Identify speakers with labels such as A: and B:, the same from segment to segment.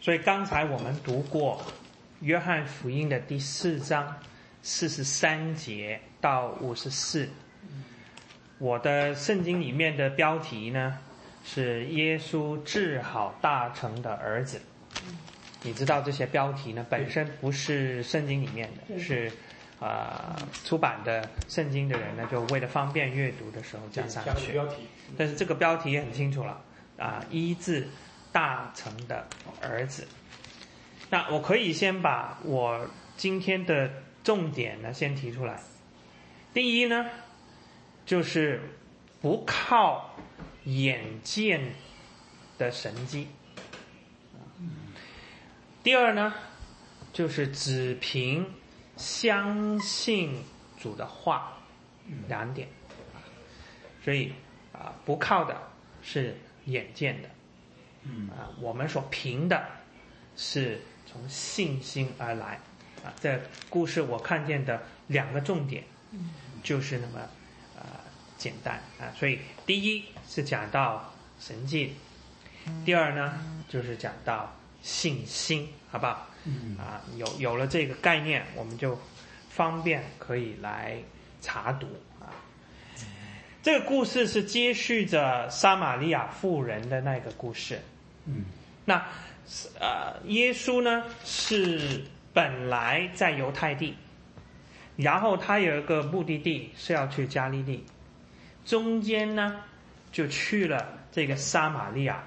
A: 所以刚才我们读过约翰福音的第四章四十三节到五十四。我的圣经里面的标题呢是耶稣治好大成的儿子。你知道这些标题呢本身不是圣经里面的，是啊、出版的圣经的人呢就为了方便阅读的时候加上去。但是这个标题也很清楚了啊，医治大成的儿子。那我可以先把我今天的重点呢先提出来。第一呢，就是不靠眼见的神迹。第二呢，就是只凭相信主的话，两点。所以啊，不靠的是眼见的，啊，我们所凭的是从信心而来，啊，这故事我看见的两个重点，就是那么啊简单啊，所以第一是讲到神迹，第二呢就是讲到信心，好不好？啊，有有了这个概念，我们就方便可以来查读啊。这个故事是接续着撒玛利亚妇人的那个故事。那呃，耶稣呢是本来在犹太地，然后他有一个目的地是要去加利利，中间呢就去了这个撒玛利亚，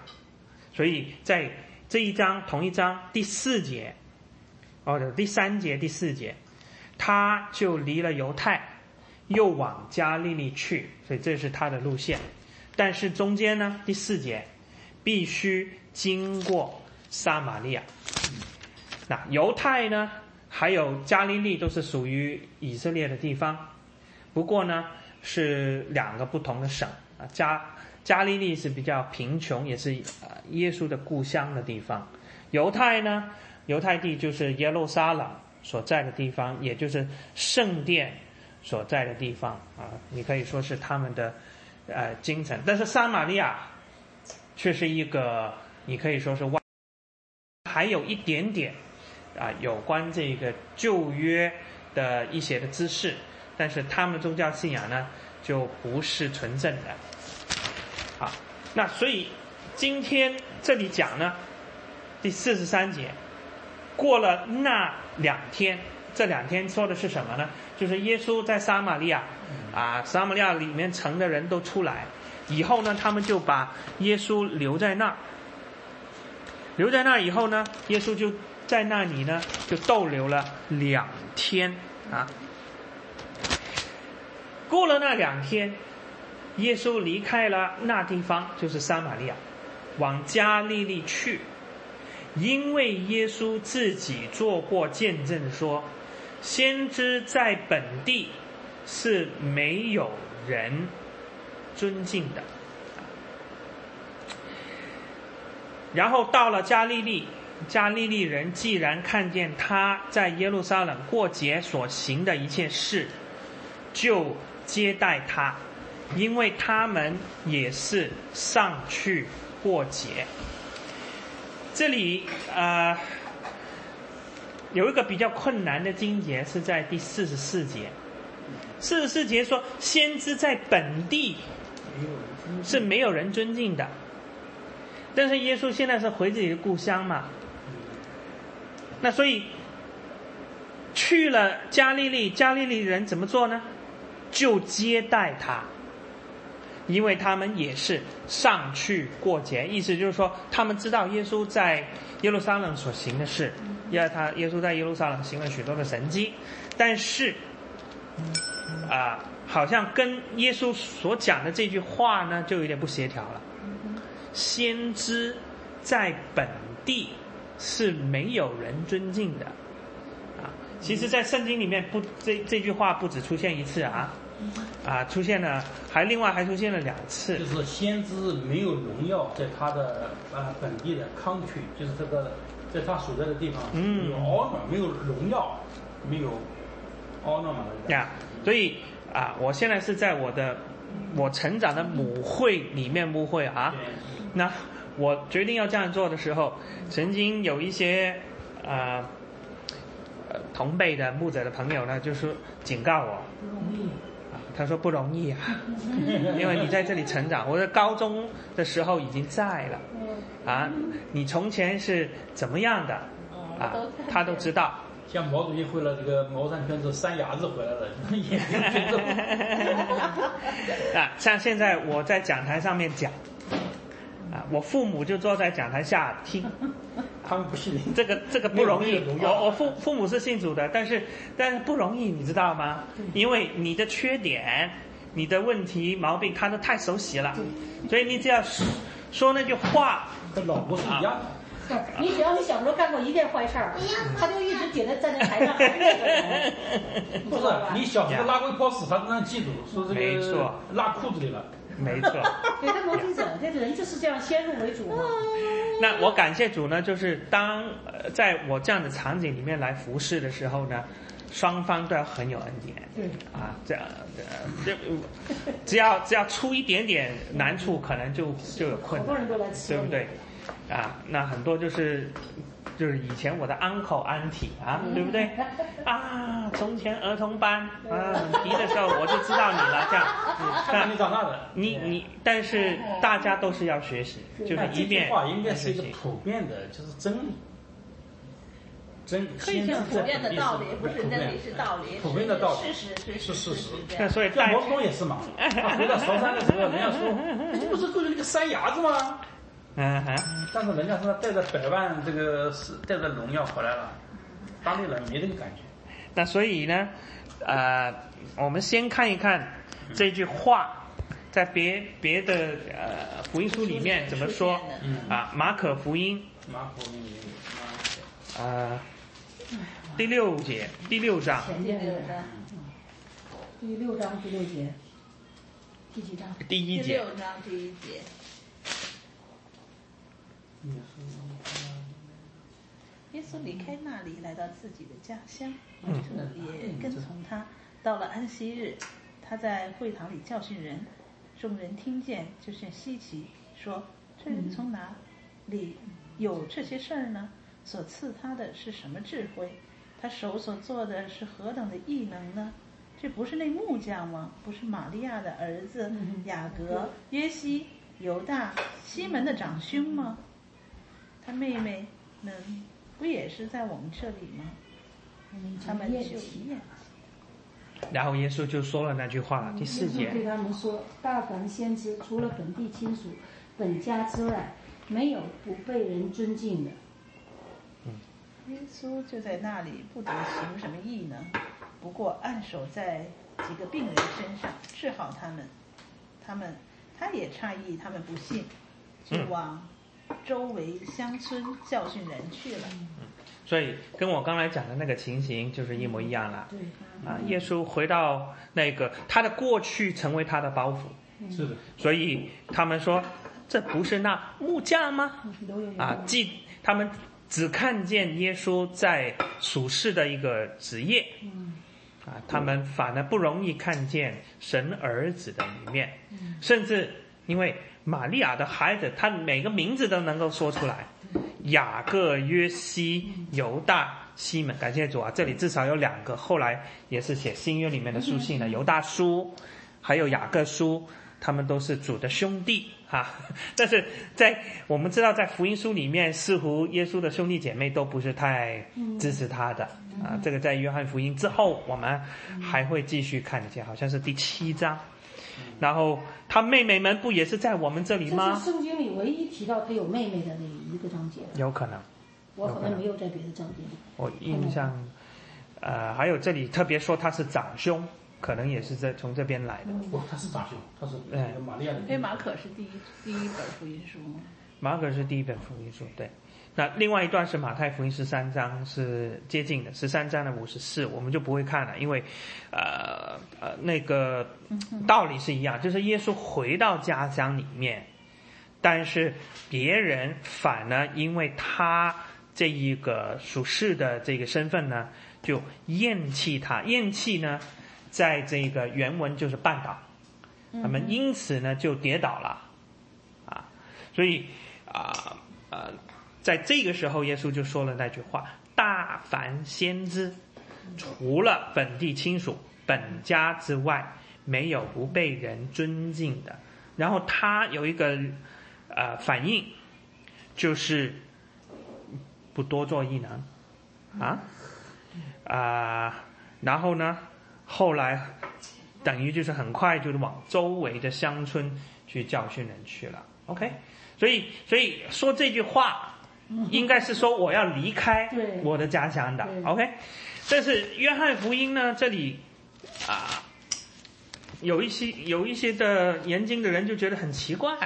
A: 所以在这一章同一章第四节，哦第三节第四节，他就离了犹太。又往加利利去，所以这是他的路线。但是中间呢，第四节必须经过撒玛利亚。那犹太呢，还有加利利都是属于以色列的地方，不过呢是两个不同的省啊。加加利利是比较贫穷，也是呃耶稣的故乡的地方。犹太呢，犹太地就是耶路撒冷所在的地方，也就是圣殿。所在的地方啊，你可以说是他们的呃京城，但是撒玛利亚却是一个你可以说是外，还有一点点啊有关这个旧约的一些的知识，但是他们的宗教信仰呢就不是纯正的。啊，那所以今天这里讲呢，第四十三节，过了那两天。这两天说的是什么呢？就是耶稣在撒玛利亚，啊，撒玛利亚里面城的人都出来，以后呢，他们就把耶稣留在那儿。留在那以后呢，耶稣就在那里呢，就逗留了两天啊。过了那两天，耶稣离开了那地方，就是撒玛利亚，往加利利去，因为耶稣自己做过见证说。先知在本地是没有人尊敬的，然后到了加利利，加利利人既然看见他在耶路撒冷过节所行的一切事，就接待他，因为他们也是上去过节。这里啊。呃有一个比较困难的经节是在第四十四节，四十四节说先知在本地是没有人尊敬的，但是耶稣现在是回自己的故乡嘛，那所以去了加利利，加利利人怎么做呢？就接待他，因为他们也是上去过节，意思就是说他们知道耶稣在耶路撒冷所行的事。因为他耶稣在耶路撒冷行了许多的神迹，但是啊，好像跟耶稣所讲的这句话呢，就有点不协调了。先知在本地是没有人尊敬的啊。其实，在圣经里面不这这句话不止出现一次啊，啊，出现了还另外还出现了两次。
B: 就是先知没有荣耀，在他的呃本地的康区，就是这个。在他所在的地方，
A: 嗯，
B: 有 honor，没有荣耀，没有 honor 嘛？
A: 呀，所以啊，我现在是在我的我成长的母会里面母会啊，那我决定要这样做的时候，曾经有一些啊、呃同辈的牧者的朋友呢，就是警告我，
C: 不容易。
A: 啊他说不容易啊，因为你在这里成长，我在高中的时候已经在了啊，你从前是怎么样的啊，他都知道。
B: 像毛主席回了这个茅山圈之后，三伢子回来了，眼睛 pin 着。
A: 啊，像现在我在讲台上面讲，啊，我父母就坐在讲台下听，
B: 他们不信。
A: 这个这个不容易。
B: 有
A: 我我父父母是信主的，但是但是不容易，你知道吗？因为你的缺点、你的问题、毛病，他都太熟悉了，所以你只要说说那句话，
B: 跟老婆是一样的。
C: 你只要你小时候干过一件坏事儿，他就一直觉得站在台上还是那个人，
B: 不是？你小时候拉过一泡屎，他都能记住，说这个
A: 没错
B: 拉裤子里了。
A: 没错。
C: 对，他逻辑者，这个人就是这样先入为主嘛。
A: 那我感谢主呢，就是当呃在我这样的场景里面来服侍的时候呢，双方都要很有恩典。
C: 对，
A: 啊，这样呃，这 只要只要出一点点难处，可能就就有困难，
C: 好多人都来吃
A: 对不对？啊，那很多就是就是以前我的 uncle auntie 啊，对不对？啊，从前儿童班啊，提的时候我就知道你了，这样。
B: 看着你长大的。
A: 你你，但是大家都是要学习，就是
B: 那这
A: 一面
B: 句话应该是一个普遍的，就是真理。真
D: 可以是普遍的道理，不是真理是道理，
B: 普遍的道理
D: 事实是
B: 是事实。
A: 所以带
B: 像毛泽东也是嘛，他回到韶山的时候，人家说 这不是过了那个山崖子吗？
A: 嗯哼。
B: 但是人家说他带着百万这个是带着荣耀回来了，当地人没这个感觉。
A: 那所以呢，呃，我们先看一看这句话，在别别的呃福音书里面怎么说啊？马可福音
B: 马可福音里马
A: 呃第六节第六章
C: 前面的第六章第六节，第几章？
A: 第一节
D: 第六章第一节，耶稣离开那里，来到自己的家乡，
A: 嗯
D: 也跟从他。到了安息日，他在会堂里教训人，众人听见就是稀奇，说：“这人从哪里有这些事儿呢？所赐他的是什么智慧？他手所做的是何等的异能呢？这不是那木匠吗？不是玛利亚的儿子
C: 嗯
D: 雅各、约西、犹大、西门的长兄吗？他妹妹们不也是在我们这里吗？他们就
C: 厌弃。
D: 厌
A: 然后耶稣就说了那句话了，第四
C: 节对，他们说：“大凡先知，除了本地亲属、本家之外，没有不被人尊敬的。
D: 耶稣就在那里，不得行什么异能，不过按手在几个病人身上治好他们。他们他也诧异他们不信，就往周围乡村教训人去了。嗯。
A: 所以跟我刚才讲的那个情形就是一模一样了。
C: 对，
A: 啊，耶稣回到那个他的过去成为他的包袱，
B: 是的，
A: 所以他们说这不是那木匠吗？啊，既他们只看见耶稣在属世的一个职业，啊，他们反而不容易看见神儿子的一面，甚至因为玛利亚的孩子，他每个名字都能够说出来，雅各、约西、犹大、西门，感谢主啊！这里至少有两个，后来也是写新约里面的书信的，犹大书，还有雅各书，他们都是主的兄弟哈。但是在我们知道，在福音书里面，似乎耶稣的兄弟姐妹都不是太支持他的啊。这个在约翰福音之后，我们还会继续看见，好像是第七章。然后他妹妹们不也是在我们这里
C: 这
A: 吗
C: 是？圣经里唯一提到他有妹妹的那一个章节，
A: 有可能。
C: 我可能没有在别的章节里。
A: 我印象，呃，还有这里特别说他是长兄，可能也是在从这边来的。
B: 不，他是长兄，他是那个玛利亚。
D: 因为马可是第一第一本福音书嘛，
A: 马可是第一本福音书，对。那另外一段是马太福音十三章，是接近的，十三章的五十四，我们就不会看了，因为，呃呃，那个道理是一样，就是耶稣回到家乡里面，但是别人反呢因为他这一个属世的这个身份呢，就厌弃他，厌弃呢，在这个原文就是绊倒，他们因此呢就跌倒了，啊，所以啊啊，在这个时候，耶稣就说了那句话：“大凡先知，除了本地亲属、本家之外，没有不被人尊敬的。”然后他有一个呃反应，就是不多做异能啊啊，然后呢，后来等于就是很快就是往周围的乡村去教训人去了。OK，所以所以说这句话应该是说我要离开我的家乡的。OK，但是约翰福音呢，这里啊。有一些有一些的研经的人就觉得很奇怪，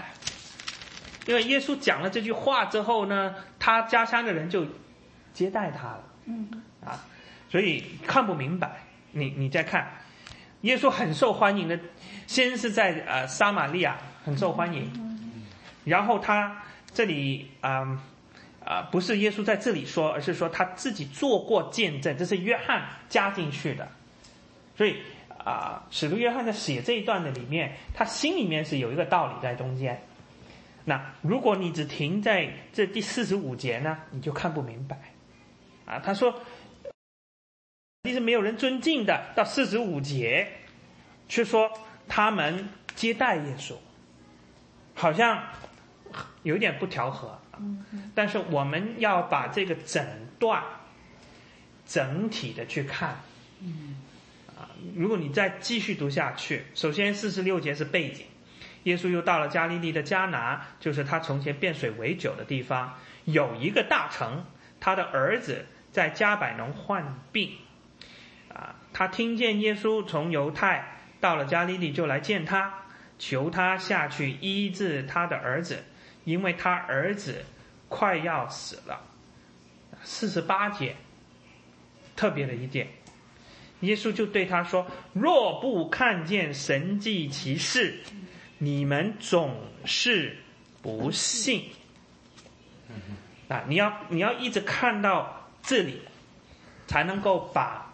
A: 因为耶稣讲了这句话之后呢，他家乡的人就接待他了，
C: 嗯，
A: 啊，所以看不明白。你你再看，耶稣很受欢迎的，先是在呃撒玛利亚很受欢迎，然后他这里啊啊、不是耶稣在这里说，而是说他自己做过见证，这是约翰加进去的，所以啊、使徒约翰在写这一段的里面，他心里面是有一个道理在中间。那如果你只停在这第四十五节呢，你就看不明白。啊，他说，其实没有人尊敬的，到四十五节，却说他们接待耶稣，好像有点不调和。但是我们要把这个诊断整体的去看。嗯。啊，如果你再继续读下去，首先四十六节是背景，耶稣又到了加利利的迦拿，就是他从前变水为酒的地方，有一个大臣，他的儿子在加百农患病，啊，他听见耶稣从犹太到了加利利，就来见他，求他下去医治他的儿子，因为他儿子快要死了。四十八节，特别的一点，耶稣就对他说：“若不看见神迹奇事，你们总是不信。”啊，你要你要一直看到这里，才能够把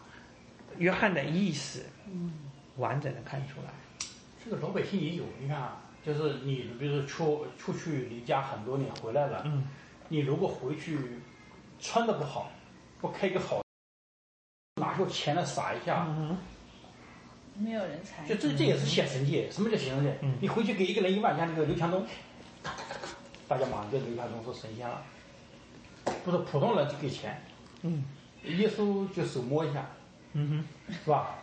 A: 约翰的意思完整的看出来。
B: 这个老百姓也有，你看啊，就是你比如说出出去离家很多年回来了，
A: 嗯，
B: 你如果回去穿的不好，不开个好，拿出钱来撒一下，
A: 嗯
D: 没有人才
B: 就。这这也是显神迹。什么叫显神迹？
A: 嗯
B: 你回去给一个人一万，像那个刘强东，咔咔咔咔，大家马上对刘强东是神仙了。不是普通人就给钱，
A: 嗯
B: 耶稣就手摸一下，
A: 嗯哼
B: 是吧？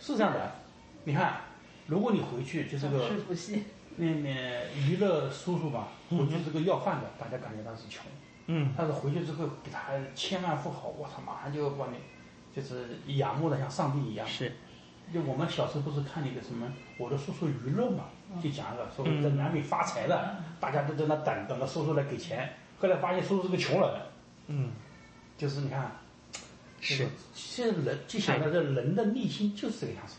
B: 是这样的。你看，如果你回去就这个
D: 是不信，
B: 那那娱乐叔叔吧，回去这个要饭的，大家感觉他是穷，
A: 嗯。
B: 但是回去之后给他千万富豪，我操，马上就把你就是仰慕的像上帝一样，。
A: 是。
B: 就我们小时候不是看那个什么《我的叔叔娱乐》嘛，就讲了说
A: 嗯
B: 在南美发财了，大家都在那等等着叔叔来给钱，后来发现叔叔是个穷人，
A: 嗯。
B: 就是你看，
A: 是，
B: 现在人就想到这人的内心就是这个样子，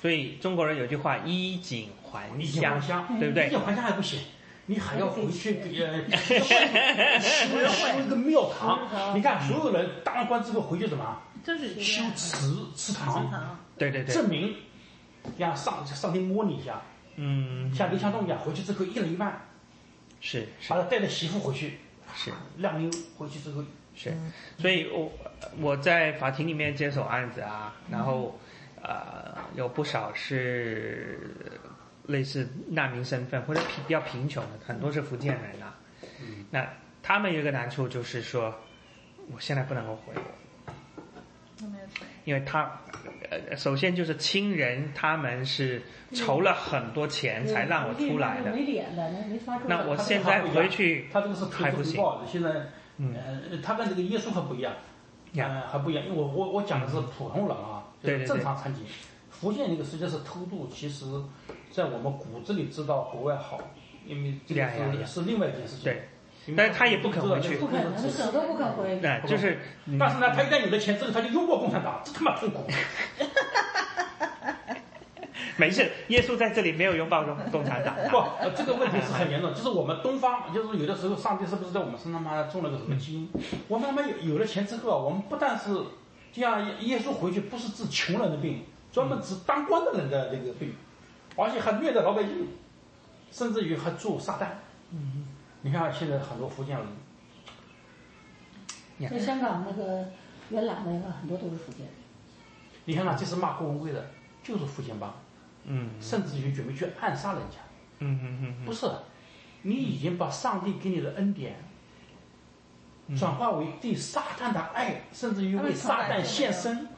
A: 所以中国人有句话“衣锦还
B: 衣锦
A: 乡
B: 还乡，”，
A: 对不对？
B: 衣锦？还乡还不行，你还要回去给呃，修修一个庙堂。你看，所有人当了官之后回去怎么
D: 就是
B: 修祠祠堂，
A: 对对对，
B: 证明让上上帝摸你一下。
A: 嗯，
B: 像刘强东一样，回去之后一人一万，
A: 是是。
B: 把他带着媳妇回去，
A: 是。
B: 让妞回去之后，
A: 是，所以我我在法庭里面接手案子啊，然后呃有不少是类似难民身份或者贫比较贫穷的，很多是福建人啊。
B: 嗯
A: 那他们有一个难处就是说，我现在不能够回国，
D: 有没有钱？
A: 因为他呃首先就是亲人他们是筹了很多钱才让我出来的，
C: 没脸的，那没法。
A: 那我现在回去
B: 他这个是投
A: 还不行。
B: 现在
A: 嗯
B: 呃，他跟这个耶稣还不一样，
A: 嗯
B: 呃，还不一样，因为我我我讲的是普通人啊，就是
A: 对对对
B: 正常残疾。福建那个实际上是偷渡，其实在我们骨子里知道国外好，因为这个是是另外一件事情。
A: 对，但是他也不肯回去
C: 不可能，他死都不肯回。
A: 那就是
B: 但是呢，他一旦有了钱之后，他就拥抱共产党，这他妈痛苦。
A: 没事，耶稣在这里没有拥抱共共产党
B: 不，呃这个问题是很严重，就是我们东方，就是有的时候上帝是不是在我们身上妈种了个什么基因？我们他妈有有了钱之后啊，我们不但是就像耶稣回去不是治穷人的病，专门治当官的人的这个病，而且还虐待老百姓，甚至于还做撒旦。嗯，你看现在很多福建人，
C: 在香港那个元朗那个很多都是福建人。
B: 你看啊这次骂郭文贵的，就是福建帮，
A: 嗯
B: 甚至于准备去暗杀人家。
A: 嗯嗯嗯
B: 不是，你已经把上帝给你的恩典转化为对撒旦的爱，甚至于为撒旦献身。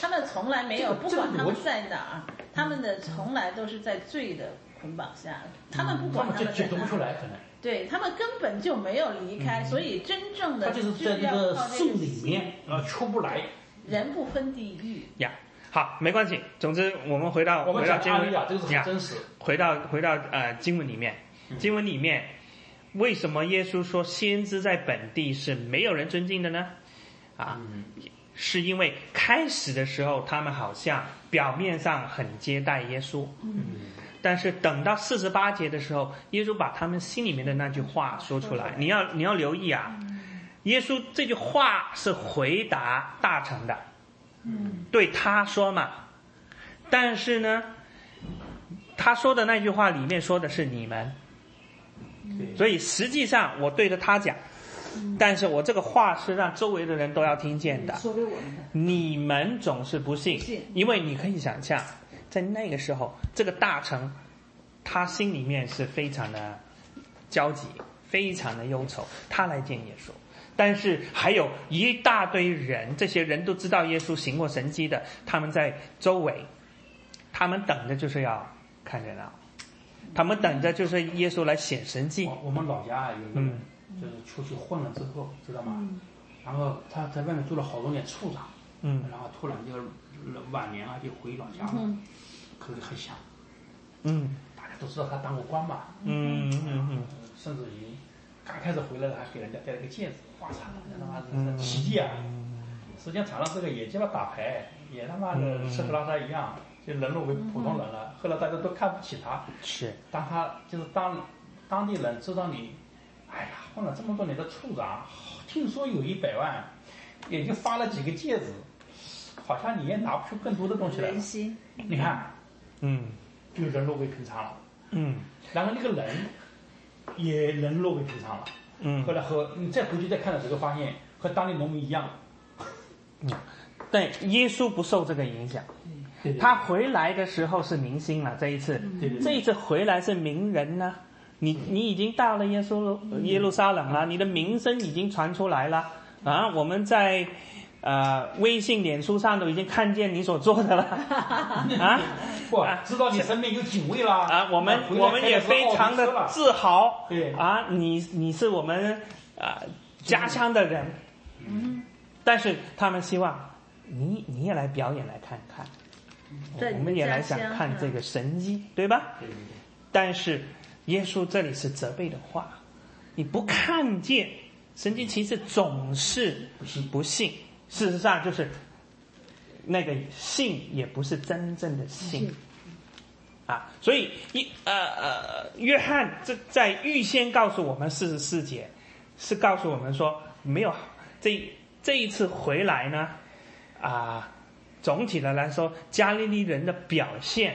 D: 他们从来没有，不管他们在哪儿，他们的从来都是在罪的捆绑下，他们不
B: 他
D: 管
B: 们就解
D: 他们在哪儿，
B: 读不出来，可能
D: 对他们根本就没有离开，所以真正的
B: 他就是在这
D: 要
B: 个树里面啊出不来。
D: 人不分地狱，
A: 呀，好，没关系。总之，我们回到
B: 我们
A: 回到经文
B: 这个是
A: 呀
B: 很真实。
A: 回到回到呃经文里面，经文里面为什么耶稣说先知在本地是没有人尊敬的呢？啊，是因为开始的时候他们好像表面上很接待耶稣，但是等到四十八节的时候，耶稣把他们心里面的那句话说出来，你要你要留意啊，耶稣这句话是回答大臣的，对他说嘛，但是呢。他说的那句话里面说的是你们，
B: 对，
A: 所以实际上我对着他讲，但是我这个话是让周围的人都要听见的。
C: 说给我们的，
A: 你们总是不信，因为你可以想象，在那个时候，这个大臣他心里面是非常的焦急，非常的忧愁，他来见耶稣。但是还有一大堆人，这些人都知道耶稣行过神迹的，他们在周围，他们等着就是要看热闹，他们等着就是耶稣来显神迹。
B: 我我们老家啊有一个人，就是出去混了之后，知道吗？然后他在外面做了好多年处长，
A: 嗯。
B: 然后突然就晚年啊就回老家了，口里很想。
A: 嗯。
B: 大家都知道他当过官嘛，
A: 嗯嗯嗯。
B: 呃甚至于刚开始回来了还给人家戴了个戒指，哇操，他妈奇迹啊！时间长了，这个也鸡巴打牌，也他妈的吃喝拉撒一样，就沦落为普通人了。后来大家都看不起他，
A: 是
B: 当他就是当当地人知道你，哎呀，混了这么多年的处长，听说有一百万，也就发了几个戒指，好像你也拿不出更多的东西来了
D: 人。心
B: 你看，
A: 嗯
B: 就沦落为平常了。
A: 嗯
B: 然后那个人也沦落为平常了。
A: 嗯
B: 后来和你再回去再看的时候，发现和当地农民一样。
A: 嗯但耶稣不受这个影响。
B: 对对
A: 他回来的时候是明星了，这一次，
B: 对对
A: 这一次回来是名人呢、你你已经到了耶稣耶路撒冷了，你的名声已经传出来了啊！我们在呃微信、脸书上都已经看见你所做的了。啊？
B: 不知道你身边有警卫啦
A: 啊！我们我们也非常的自豪。
B: 对。
A: 啊！你你是我们啊、家乡的人，嗯，但是他们希望你你也来表演来看看。
D: 在
A: 我们也来想看这个神医，对吧？
B: 对对对
A: 但是耶稣这里是责备的话，你不看见神迹其实，总是
B: 不信
A: 不信。事实上，就是那个信也不是真正的信啊。所以一呃呃，约翰这在预先告诉我们四十四节，是告诉我们说，没有这这一次回来呢，啊。总体的来说，加利利人的表现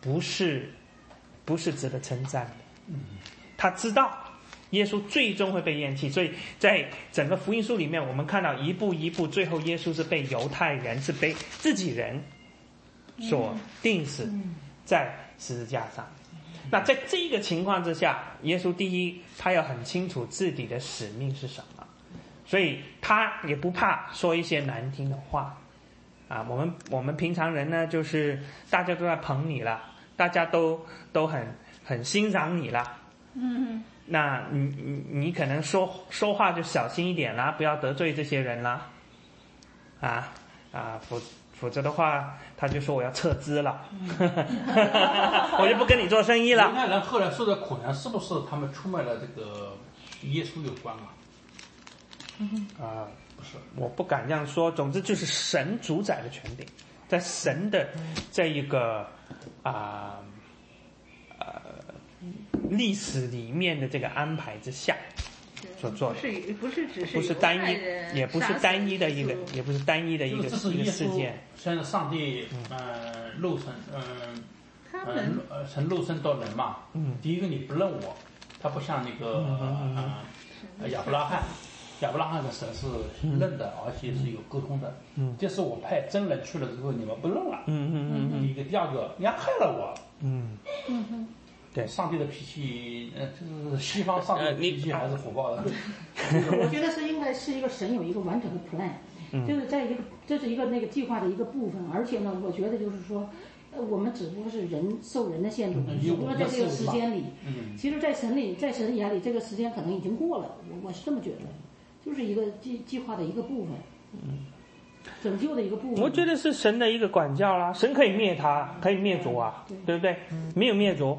A: 不是不是值得称赞的。他知道耶稣最终会被厌弃，所以在整个福音书里面，我们看到一步一步，最后耶稣是被犹太人是被自己人所定死在十字架上。那在这个情况之下，耶稣第一，他要很清楚自己的使命是什么，所以他也不怕说一些难听的话。啊，我们我们平常人呢，就是大家都在捧你了，大家都都很很欣赏你了。
D: 嗯，
A: 那你你你可能说说话就小心一点啦，不要得罪这些人啦。啊啊，否否则的话，他就说我要撤资了，我就不跟你做生意
B: 犹
A: 了。
B: 太人后来受的苦难，是不是他们出卖了这个耶稣有关啊？
A: 啊，不是，我不敢这样说。总之就是神主宰的权柄，在神的这一个啊呃历史里面的这个安排之下所做的，
D: 不是不是只是
A: 不是单一，也不是单一的一个，也不是单一的一个一个事件。，
B: 现在上帝嗯。肉身嗯嗯呃从肉身到人嘛。
A: 嗯。
B: 第一个你不认我，他不像那个呃亚伯拉罕，亚伯拉罕的神是认的，而且是有沟通的。
A: 嗯。
B: 这是我派真人去了之后，你们不认了。
A: 嗯嗯嗯
B: 一个第二个，你还害了我。
A: 嗯。
C: 嗯嗯，
A: 对。
B: 上帝的脾气，呃，就是西方上帝的脾气还是火爆的。
C: 我觉得是应该是一个神有一个完整的 plan，、就是在一个这是一个那个计划的一个部分，而且呢，我觉得就是说，呃，我们只不过是人受人的限制，
B: 嗯
C: 只不过在这个时间里，
B: 嗯，
C: 其实，在神里，在神眼里，这个时间可能已经过了，我我是这么觉得，就是一个计计划的一个部分，嗯，拯救的一个部分。
A: 我觉得是神的一个管教啦，神可以灭他，可以灭族啊，对。不对？没有灭族，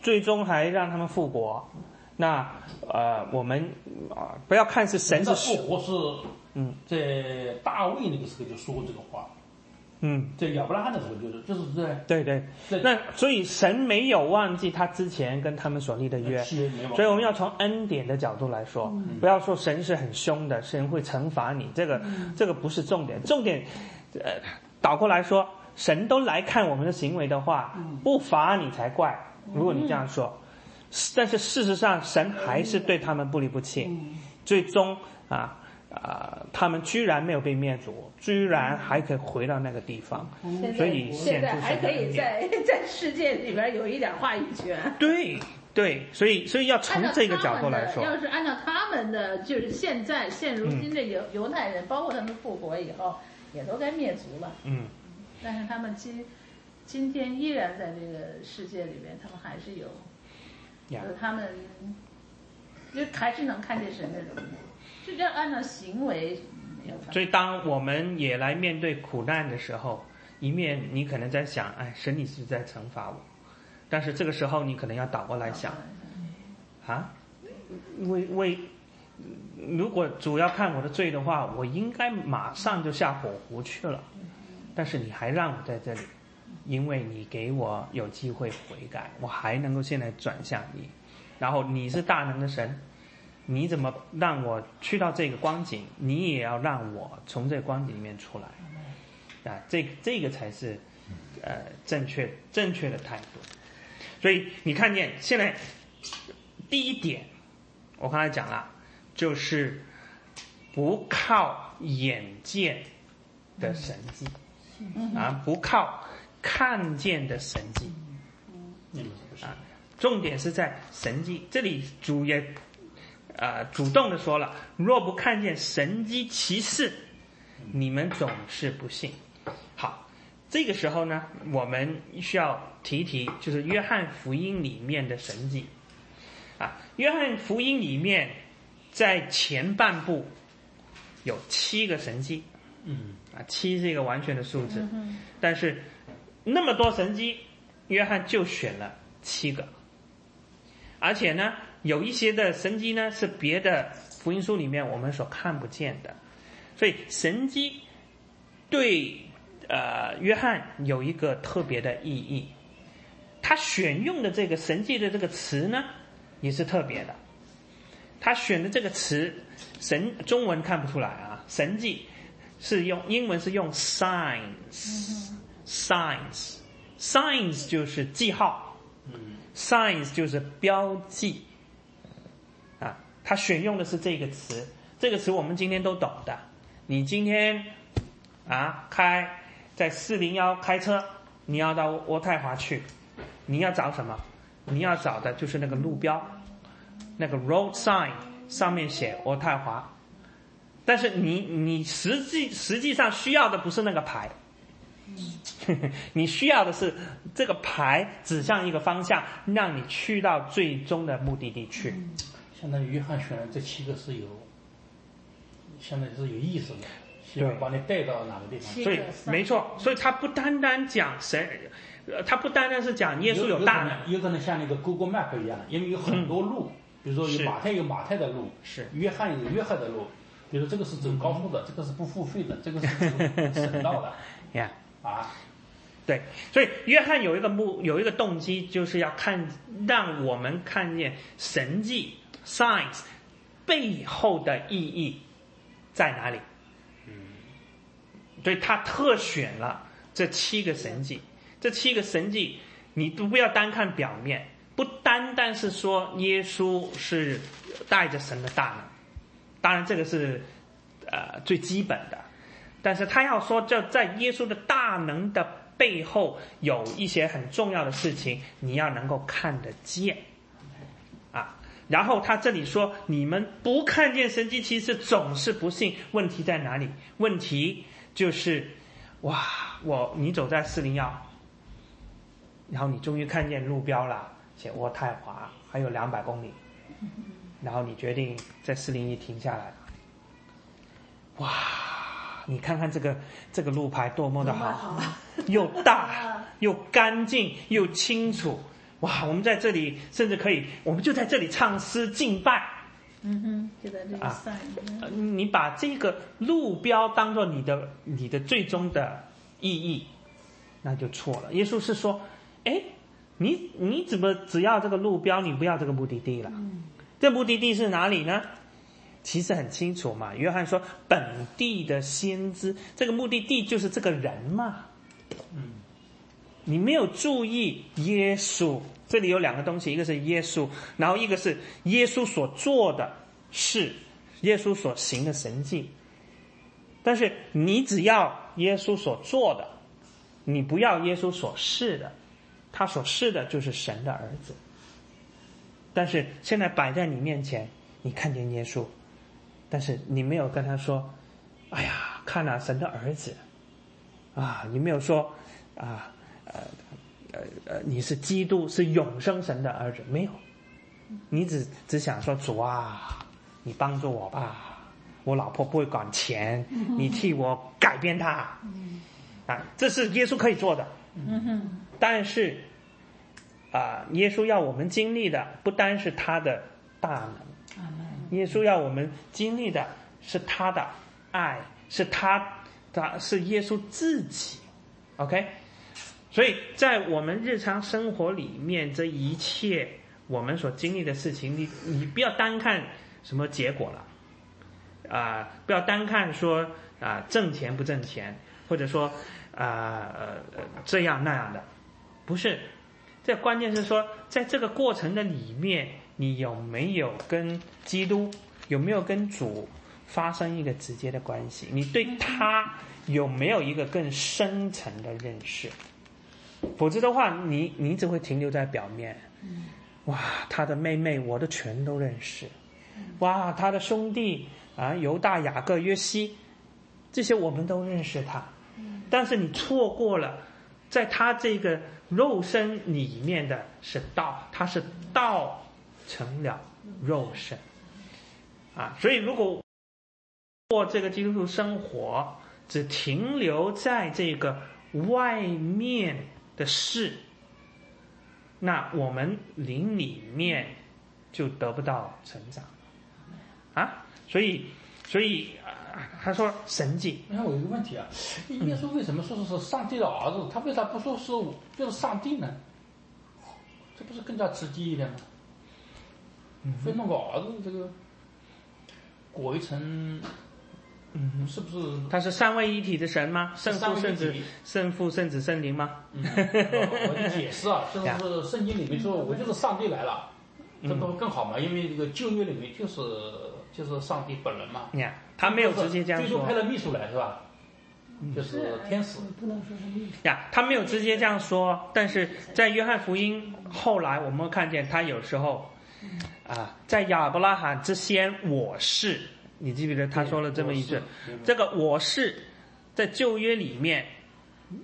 A: 最终还让他们复国。那呃，我们啊、不要看是神
B: 的
A: 是
B: 复活是，
A: 嗯，
B: 在大卫那个时候就说过这个话，
A: 嗯，
B: 这亚伯拉罕的时候就是就是在
A: 对对。那所以神没有忘记他之前跟他们所立的约，所以我们要从恩典的角度来说，不要说神是很凶的，神会惩罚你，这个、这个不是重点，重点，呃，倒过来说，神都来看我们的行为的话，不罚你才怪。如果你这样说，但是事实上，神还是对他们不离不弃，最终啊啊、他们居然没有被灭族，居然还可以回到那个地方，所以
D: 现在还可以。在 在世界里边有一点话语权。
A: 对对，所以所以要从这个角度来说，
D: 要是按照他们的，就是现在现如今这犹犹太人，包括他们复活以后，也都该灭族了。
A: 嗯。
D: 但是他们今今天依然在这个世界里面，他们还是有，
A: 呀
D: 有他们，就还是能看见神的荣耀。就这样按照行为
A: 所以，当我们也来面对苦难的时候，一面你可能在想，哎，神你是在惩罚我？但是这个时候，你可能要倒过来想，啊，为为，如果主要看我的罪的话，我应该马上就下火湖去了。但是你还让我在这里，因为你给我有机会悔改，我还能够现在转向你。然后你是大能的神，你怎么让我去到这个光景，你也要让我从这个光景里面出来，啊，这这个才是呃正确正确的态度。所以你看见现在第一点，我刚才讲了，就是不靠眼见的神迹，啊，不靠看见的神迹。啊重点是在神迹，这里主也啊、呃主动的说了，若不看见神机骑士，你们总是不信。好，这个时候呢，我们需要提一提，就是约翰福音里面的神迹。啊，约翰福音里面在前半部有七个神迹。
B: 嗯，
A: 啊，七是一个完全的数字，但是那么多神迹，约翰就选了七个，而且呢，有一些的神迹呢是别的福音书里面我们所看不见的，所以神迹对呃约翰有一个特别的意义，他选用的这个神迹的这个词呢也是特别的，他选的这个词神中文看不出来啊，神迹是用英文是用 signs，signs，signs 就是记号，signs 就是标记，啊，他选用的是这个词，这个词我们今天都懂的。你今天啊开在四零幺开车，你要到渥太华去，你要找什么？你要找的就是那个路标，那个 road sign 上面写渥太华，但是你你实际实际上需要的不是那个牌，你需要的是这个牌指向一个方向，让你去到最终的目的地去。
B: 相当于约翰选的这七个是有，相当于是有意思的，希望把你带到哪个地方。
D: 七
A: 所以没错，所以他不单单讲神，呃，他不单单是讲耶稣有大能，
B: 能，有可能像那个 Google Map 一样，因为有很多路，比如说有马太有马太的路，
A: 是。
B: 约翰有约翰的路，比如这个是走高速的，这个是不付费的，这个是走省道的
A: 呀、
B: 啊。
A: 对，所以约翰有一个目，有一个动机，就是要看，让我们看见神迹 （signs） 背后的意义在哪里。所以他特选了这七个神迹，这七个神迹，你都不要单看表面，不单单是说耶稣是带着神的大能，当然这个是呃最基本的，但是他要说，就在耶稣的大能的背后有一些很重要的事情，你要能够看得见。然后他这里说，你们不看见神迹奇事，总是不信。问题在哪里？问题就是，哇，我你走在四零幺，然后你终于看见路标了，写渥太华还有两百公里，然后你决定在四零一停下来了。哇，你看看这个这个路牌多么的好，又大 又干净又清楚。哇，我们在这里甚至可以，我们就在这里唱诗敬拜。
D: 嗯哼，就在这个
A: 啊
D: 赛里面
A: 呃你把这个路标当做你的你的最终的意义，那就错了。耶稣是说，哎，你你怎么只要这个路标，你不要这个目的地了？这目的地是哪里呢？其实很清楚嘛。约翰说，本地的先知，这个目的地就是这个人嘛。嗯你没有注意耶稣，这里有两个东西，一个是耶稣，然后一个是耶稣所做的事，耶稣所行的神迹。但是你只要耶稣所做的，你不要耶稣所示的，他所示的就是神的儿子。但是现在摆在你面前，你看见耶稣，但是你没有跟他说：“哎呀，看了、神的儿子。”啊，你没有说啊，呃呃呃，你是基督，是永生神的儿子，没有，你只只想说主啊，你帮助我吧，我老婆不会管钱，你替我改变她，啊，这是耶稣可以做的，但是啊，耶稣要我们经历的不单是他的大能。耶稣要我们经历的是他的爱，是他，他是耶稣自己，OK。所以在我们日常生活里面，这一切我们所经历的事情，你你不要单看什么结果了，啊、不要单看说啊、挣钱不挣钱，或者说啊这样那样的，不是。这关键是说，在这个过程的里面，你有没有跟基督，有没有跟主发生一个直接的关系？你对他有没有一个更深层的认识？否则的话，你你只会停留在表面。哇，他的妹妹我都全都认识。哇，他的兄弟啊，犹大、雅各、约西，这些我们都认识他。但是你错过了，在他这个肉身里面的是道，他是道成了肉身啊。所以如果过这个基督徒生活只停留在这个外面的事，那我们灵里面就得不到成长啊。所以，所以啊，他说神迹，
B: 那我有一个问题啊，耶稣为什么说是上帝的儿子？他为啥不说是就是上帝呢？这不是更加直接一点吗？非弄个儿子这个裹一层，
A: 嗯，
B: 是不是？
A: 他是三位一体的神吗？圣父、圣子圣父、圣子、圣灵吗？
B: 嗯，我的解释啊，就 是圣经里面说，我就是上帝来了，这不更好吗？因为这个旧约里面就是就是上帝本人嘛。
A: 你看，他没有直接这样说
B: 最终派了秘书来是吧？就是天使。
C: 不能说是秘书。
A: 呀，他没有直接这样说，但是在约翰福音后来，我们看见他有时候啊，在亚伯拉罕之先，我是，你记不记得他说了这么一句？这个我是在旧约里面呃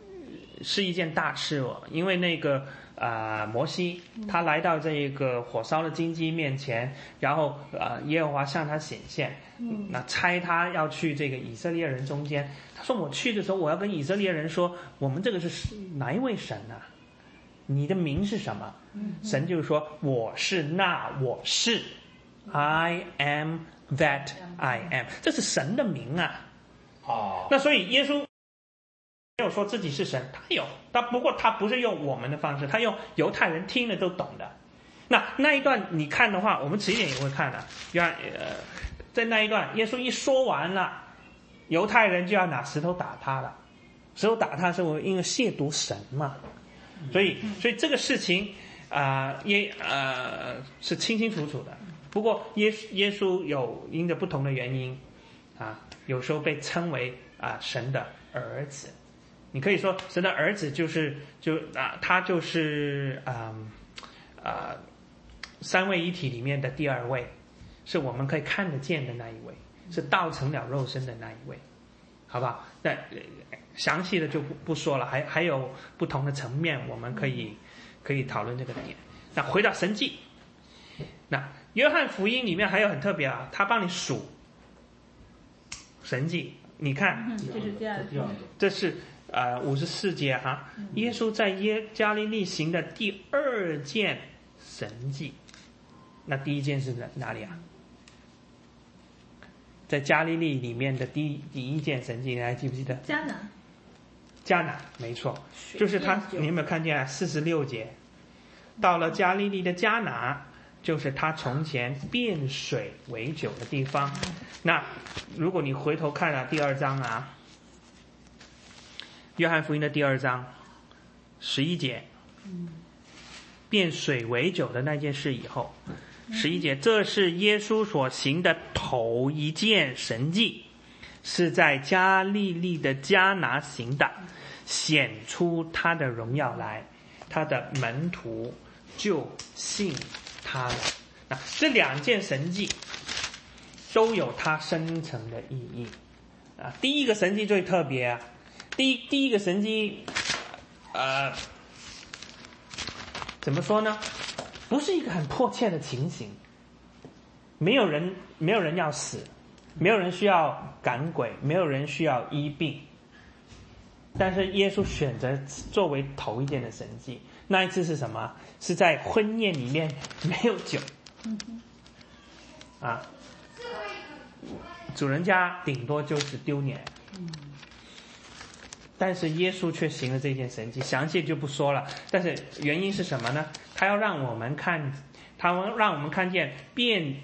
A: 是一件大事哦，因为那个啊、摩西他来到这个火烧的荆棘面前，然后啊、耶和华向他显现，那猜他要去这个以色列人中间。他说我去的时候，我要跟以色列人说，我们这个是哪一位神呢、你的名是什么？神就说我是那我是，I am that I am，这是神的名啊。
B: 哦，
A: 那所以耶稣没有说自己是神，他有，他不过他不是用我们的方式，他用犹太人听了都懂的。那那一段你看的话，我们迟一点也会看的。原来呃，在那一段，耶稣一说完了，犹太人就要拿石头打他了。石头打他是我因为亵渎神嘛，所以所以这个事情啊、耶呃是清清楚楚的。不过耶耶稣有因着不同的原因啊，有时候被称为啊、神的儿子。你可以说神的儿子就是就啊、他就是啊啊、三位一体里面的第二位，是我们可以看得见的那一位，是道成了肉身的那一位，好不好？那详细的就不不说了，还还有不同的层面，我们可以可以讨论这个点。那回到神迹，那约翰福音里面还有很特别啊，他帮你数神迹，你看
D: 嗯，这是第二
B: 这
A: 是呃五十四节哈、耶稣在耶加利利行的第二件神迹，那第一件是在哪里啊？在加利利里面的第一第一件神迹，你还记不记得？
D: 迦南，
A: 迦南，没错，就是他，你有没有看见啊？四十六节，到了加利利的迦拿，就是他从前变水为酒的地方。那如果你回头看了第二章啊，约翰福音的第二章十一节，变水为酒的那件事以后，十一节，这是耶稣所行的头一件神迹。是在加利利的迦拿行的，显出他的荣耀来，他的门徒就信他了。那这两件神迹都有它深层的意义啊。第一个神迹最特别啊，第一第一个神迹，呃，怎么说呢？不是一个很迫切的情形，没有人没有人要死，没有人需要赶鬼，没有人需要医病，但是耶稣选择作为头一件的神迹。那一次是什么？是在婚宴里面没有酒，啊，主人家顶多就是丢脸，但是耶稣却行了这件神迹，详细就不说了。但是原因是什么呢？他要让我们看，他让我们看见变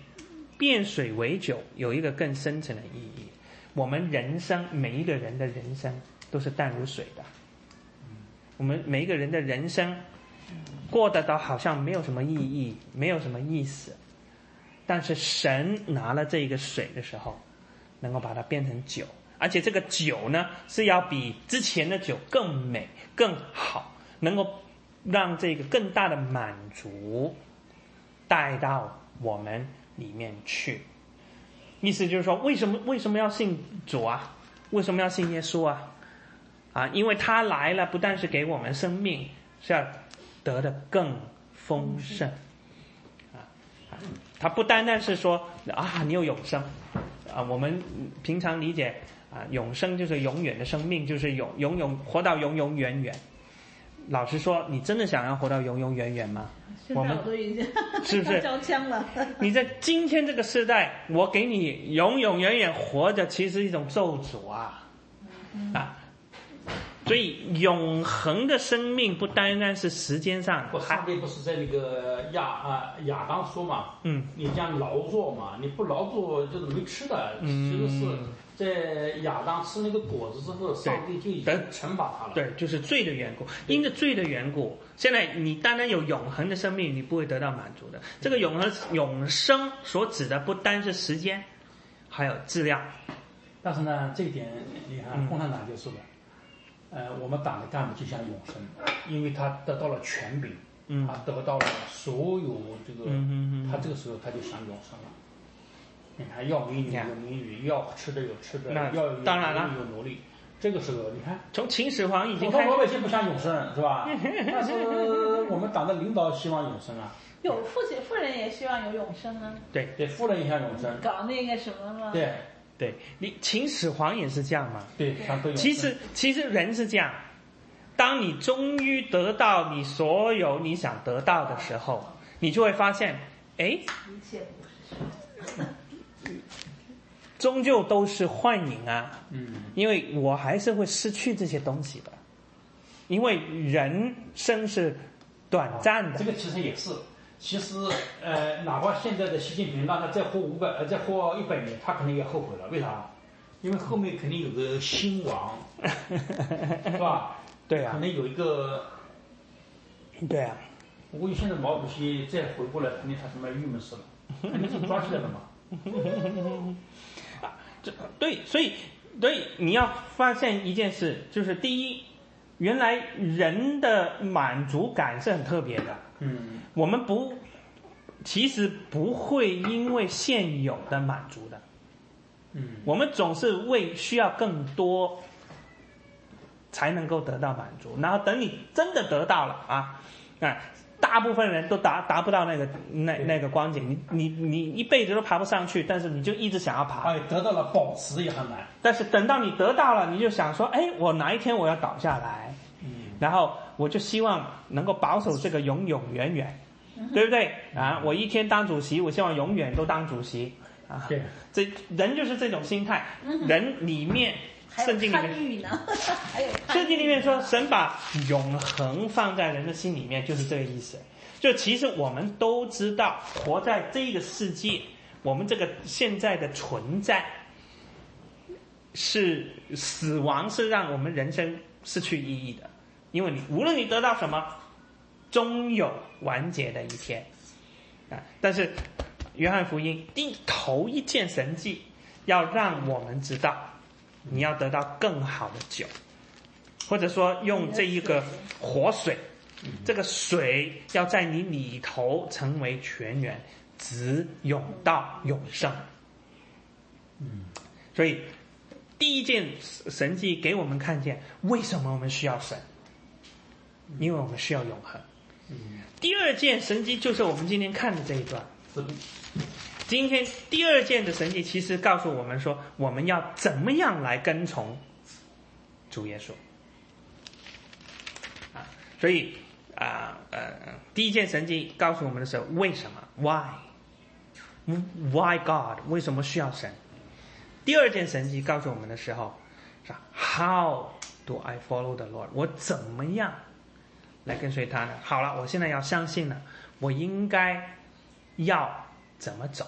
A: 变水为酒有一个更深层的意义。我们人生每一个人的人生都是淡如水的，我们每一个人的人生过得到好像没有什么意义，没有什么意思。但是神拿了这个水的时候，能够把它变成酒，而且这个酒呢是要比之前的酒更美、更好，能够让这个更大的满足带到我们里面去。意思就是说，为什么为什么要信主啊？为什么要信耶稣啊？啊，因为他来了，不但是给我们生命，是要得的更丰盛。啊啊，他不单单是说啊，你有永生啊，我们平常理解啊，永生就是永远的生命，就是永永永活到永永远远。老实说，你真的想要活到永永远远吗？我们
D: 都已经
A: 是不是
D: 交枪了？
A: 你在今天这个时代，我给你永永远远活着，其实是一种咒诅啊！啊，所以永恒的生命不单单是时间上
B: 不，，上帝不是在那个亚啊亚当说嘛，
A: 嗯，
B: 你将劳作嘛，你不劳作就是没吃的。
A: 嗯
B: 其实是在亚当吃那个果子之后，上帝就已经惩罚他了。
A: 对，就是罪的缘故，因着罪的缘故，现在你单单有永恒的生命，你不会得到满足的。这个永恒永生所指的不单是时间，还有质量。
B: 但是呢，这一点你看
A: 嗯
B: 共产党就说的，呃，我们党的干部就像永生，因为他得到了权柄，
A: 嗯
B: 他得到了所有这个，他这个时候他就想永生了。你看，要美女有美女，要吃的有吃的，要有
A: 当然了
B: 奴隶有奴隶。这个时候，你看，
A: 从秦始皇已
B: 普
A: 经开
B: 通老百姓不想永生，是吧？但是我们党的领导希望永生啊，
D: 有父亲富人也希望有永生啊，
A: 对
B: 对，富人也想永生，
D: 搞那个什么嘛。
B: 对
A: 对，你秦始皇也是这样嘛。
B: 对，他都有。
A: 其实，其实人是这样，当你终于得到你所有你想得到的时候，你就会发现，哎，
D: 一切不是
A: 终究都是幻影啊，
B: 嗯，
A: 因为我还是会失去这些东西的，因为人生是短暂的
B: 这，个其实也是，其实呃，哪怕现在的习近平让他再活五百呃再活一百年，他可能也后悔了。为啥？因为后面肯定有个新王，是吧？
A: 对啊，
B: 可能有一个
A: 对啊，
B: 我估计现在毛主席再回过来，肯定他他妈郁闷死了，肯定是抓起来了嘛。
A: 啊 这对，所以对你要发现一件事，就是第一，原来人的满足感是很特别的。
B: 嗯。
A: 我们不，其实不会因为现有的满足的，
B: 嗯。
A: 我们总是为需要更多才能够得到满足，然后等你真的得到了啊，啊，大部分人都达达不到那个那那个光景，你你你一辈子都爬不上去，但是你就一直想要爬，
B: 哎，得到了，保持也很难。
A: 但是等到你得到了，你就想说，哎，我哪一天我要倒下来，
B: 嗯。
A: 然后我就希望能够保守这个永永远远，对不对啊？我一天当主席，我希望永远都当主席啊。
B: 对，
A: 这人就是这种心态，人里面圣经里面 圣经里面说，神把永恒放在人的心里面，就是这个意思。就其实我们都知道，活在这个世界，我们这个现在的存在，是死亡是让我们人生失去意义的，因为你无论你得到什么，终有完结的一天啊。但是约翰福音第头一件神迹，要让我们知道，你要得到更好的酒，或者说用这一个活水，这个水要在你里头成为泉源，直涌到永生。
B: 嗯，
A: 所以第一件神迹给我们看见，为什么我们需要神？因为我们需要永恒。
B: 嗯，
A: 第二件神迹就是我们今天看的这一段。今天第二件的神迹，其实告诉我们说，我们要怎么样来跟从主耶稣啊？所以啊呃第一件神迹告诉我们的是为什么？Why？Why God？为什么需要神？第二件神迹告诉我们的时候是 How do I follow the Lord？我怎么样来跟随他呢？好了，我现在要相信了，我应该要怎么走？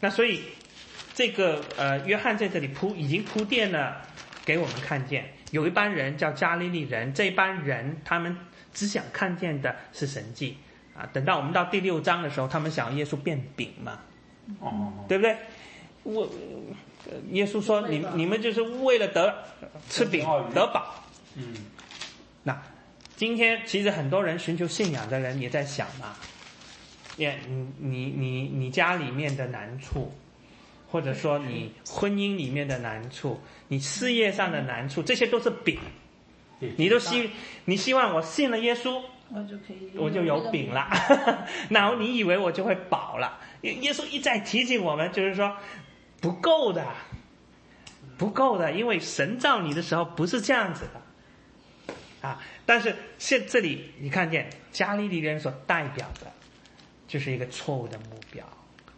A: 那所以这个呃，约翰在这里铺已经铺垫了，给我们看见有一班人叫加利利人，这班人他们只想看见的是神迹啊。等到我们到第六章的时候，他们想要耶稣变饼嘛，
B: 哦，
A: 对不对？我呃耶稣说你你们就是为了得吃饼得饱。
B: 嗯
A: 那今天其实很多人寻求信仰的人也在想嘛，也你你你你家里面的难处，或者说你婚姻里面的难处，你事业上的难处，这些都是饼。你都希你希望我信了耶稣，
D: 我就可以
A: 我就有饼了，然后 你以为我就会饱了？耶耶稣一再提醒我们，就是说不够的，不够的，因为神造你的时候不是这样子的啊。但是现这里你看见加利利人所代表的，就是一个错误的目标，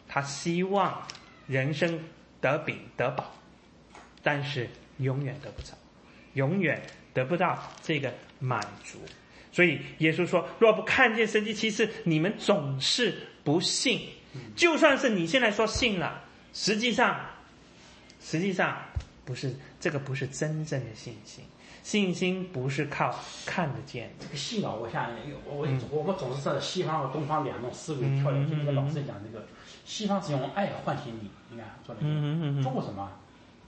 A: 他希望人生得饼得饱，但是永远得不着，永远得不到这个满足。所以耶稣说：“若不看见神迹奇事，你们总是不信。就算是你现在说信了，实际上，实际上不是这个，不是真正的信心。信心不是靠看得见。
B: 这个信啊，我想我我
A: 嗯。
B: 我们总是在西方和东方两种思维跳跃。就那个老师讲这个，西方是用爱唤醒你，你看做那个，中国什么？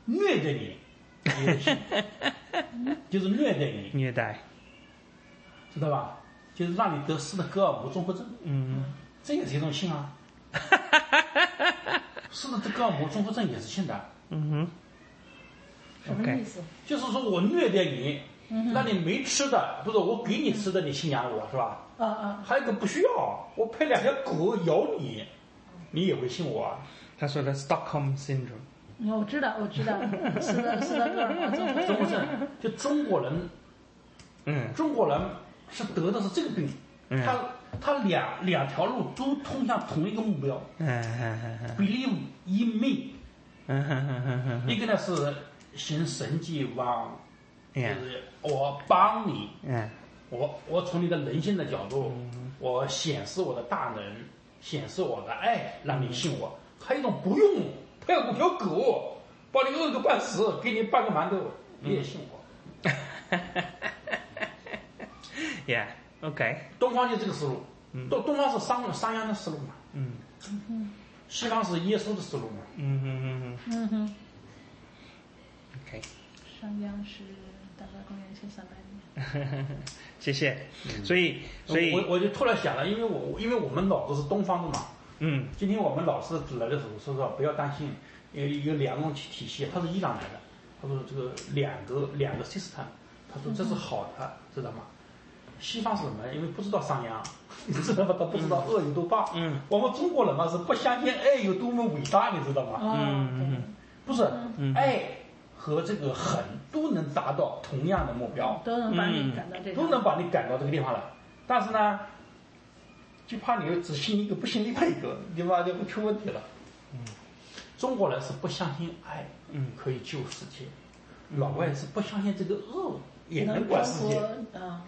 B: 虐待你，你 就是虐待你，
A: 虐待，
B: 知道吧？就是让你得斯德哥尔摩综合症，
A: 嗯，
B: 这也是一种信啊。斯德哥尔摩综合症也是信的，
A: 嗯哼，
D: 什么意思？
B: 就是说我虐待你，
A: 嗯
B: 让你没吃的，不是我给你吃的，你信仰我是吧？
D: 啊啊，
B: 还有一个不需要，我派两条狗咬你，你也会信我啊？
A: 他说的 Stockholm syndrome，
D: 我知道，我知道，是的，是的，哥尔摩综合
B: 综合症，就中国人，
A: 嗯。
B: 中国人是得的是这个病，
A: 嗯。
B: 他他两两条路都通向同一个目标
A: 嗯嗯嗯
B: ，believe in me，
A: 嗯嗯嗯嗯。
B: 一个呢是行神迹往，就
A: 嗯
B: 是我帮你，
A: 嗯
B: 我我从你的人性的角度，我显示我的大能，显示我的爱，让你信我。还有一种不用，派五条狗把你饿个半死，给你半个馒头，你也信我。
A: Yeah，OK，
B: 东方就这个思路，东东方是商商鞅的思路嘛，
A: 嗯。
B: 西方是耶稣的思路嘛。
A: 嗯嗯嗯
D: 嗯哼，
A: 嗯，OK，
D: 商鞅是大概公元前三百年。
A: 谢谢。所以所以
B: 我我就突然想了，因为我因为我们脑子是东方的嘛，
A: 嗯
B: 今天我们老师来的时候说说不要担心，有有两种体体系，他是伊朗来的，他说这个两个两个 system，他说这是好的，知道吗？西方是什么？因为不知道商鞅，你知道吗？他不知道恶有多大。
A: 嗯
B: 我们中国人嘛是不相信爱有多么伟大，你知道吗？
A: 嗯嗯
B: 不是，
A: 嗯
B: 爱和这个狠都能达到同样的目标。
D: 都能把你赶到这种。
B: 都能把你赶到这个地方来。但是呢，就怕你只信一个不信另外一个，对吧？就出问题了。嗯，中国人是不相信爱
A: 嗯
B: 可以救世界，老外是不相信这个恶也能
D: 能
B: 管世界。
D: 啊，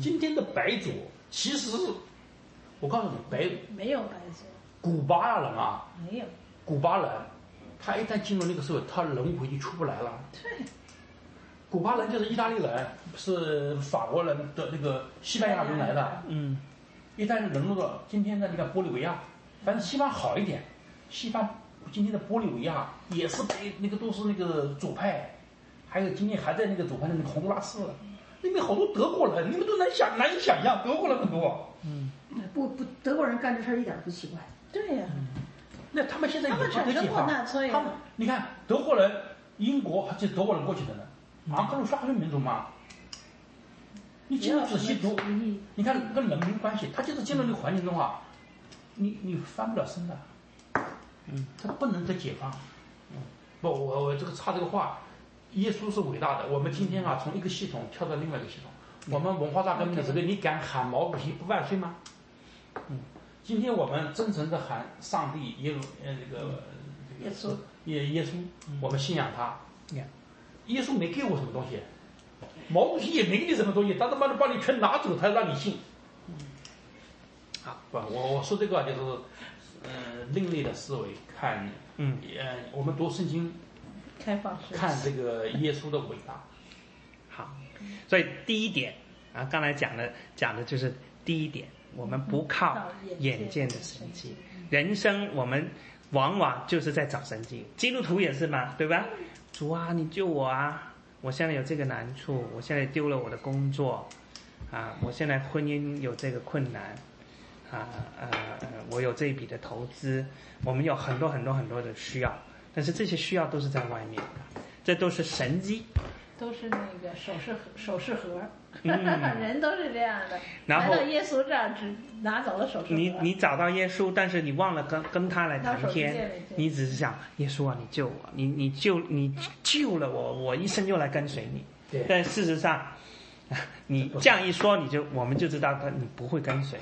B: 今天的白左其实是，我告诉你，白
D: 没有白左，
B: 古巴人啊，
D: 没有。
B: 古巴人，他一旦进入那个时候，他轮回就出不来了。
D: 对，
B: 古巴人就是意大利人，是法国人的那个西班牙人来的。
A: 嗯
B: 一旦沦落到今天的你看玻利维亚，反正西方好一点，西方今天的玻利维亚也是被那个都是那个左派，还有今天还在那个左派的那个洪都拉斯，那边好多德国人，你们都难想难以想象，德国人很多。
C: 嗯不不，德国人干这事儿一点儿不奇怪。
D: 对呀、
B: 那他们现在有
D: 他们
B: 这个计
D: 产生过
B: 划
D: 纳粹，
B: 他们你看德国人、英国这德国人过去的呢，昂克鲁萨克逊民族嘛，你进入仔细读，你看跟人民关系，他就是进入那个环境中啊，你你翻不了身的，嗯，他不能得解放，嗯，不，我我这个插这个话，耶稣是伟大的，我们今天啊从一个系统跳到另外一个系统，我们文化大革命的时候，你敢喊毛主席不万岁吗？嗯，今天我们真诚的喊上帝耶路呃那个这个
D: 耶稣。
B: 耶耶稣，我们信仰他，
A: 呀
B: 耶稣没给我什么东西，毛主席也没给你什么东西，他他妈的把你全拿走，他让你信。
A: 好，
B: 不，我我说这个就是，呃，另类的思维看，
A: 嗯。
B: 呃，我们读圣经
D: 开放式。
B: 看这个耶稣的伟大。
A: 好，所以第一点啊，刚才讲的讲的就是第一点，我们不靠眼见的神迹，人生我们往往就是在找神迹，基督徒也是嘛，对吧？主啊，你救我啊！我现在有这个难处，我现在丢了我的工作，啊，我现在婚姻有这个困难，啊呃呃，我有这一笔的投资，我们有很多很多很多的需要，但是这些需要都是在外面的，这都是神迹。
D: 都是那个首饰盒首饰盒，
A: 嗯
D: 人都是这样的。
A: 然后
D: 耶稣这儿，只拿走了首饰盒。
A: 你你找到耶稣，但是你忘了跟跟他来谈天你只是想耶稣啊，你救我，你你救你救了我，我一生就来跟随你。
B: 对
A: 但事实上，你这样一说，你就我们就知道他你不会跟随，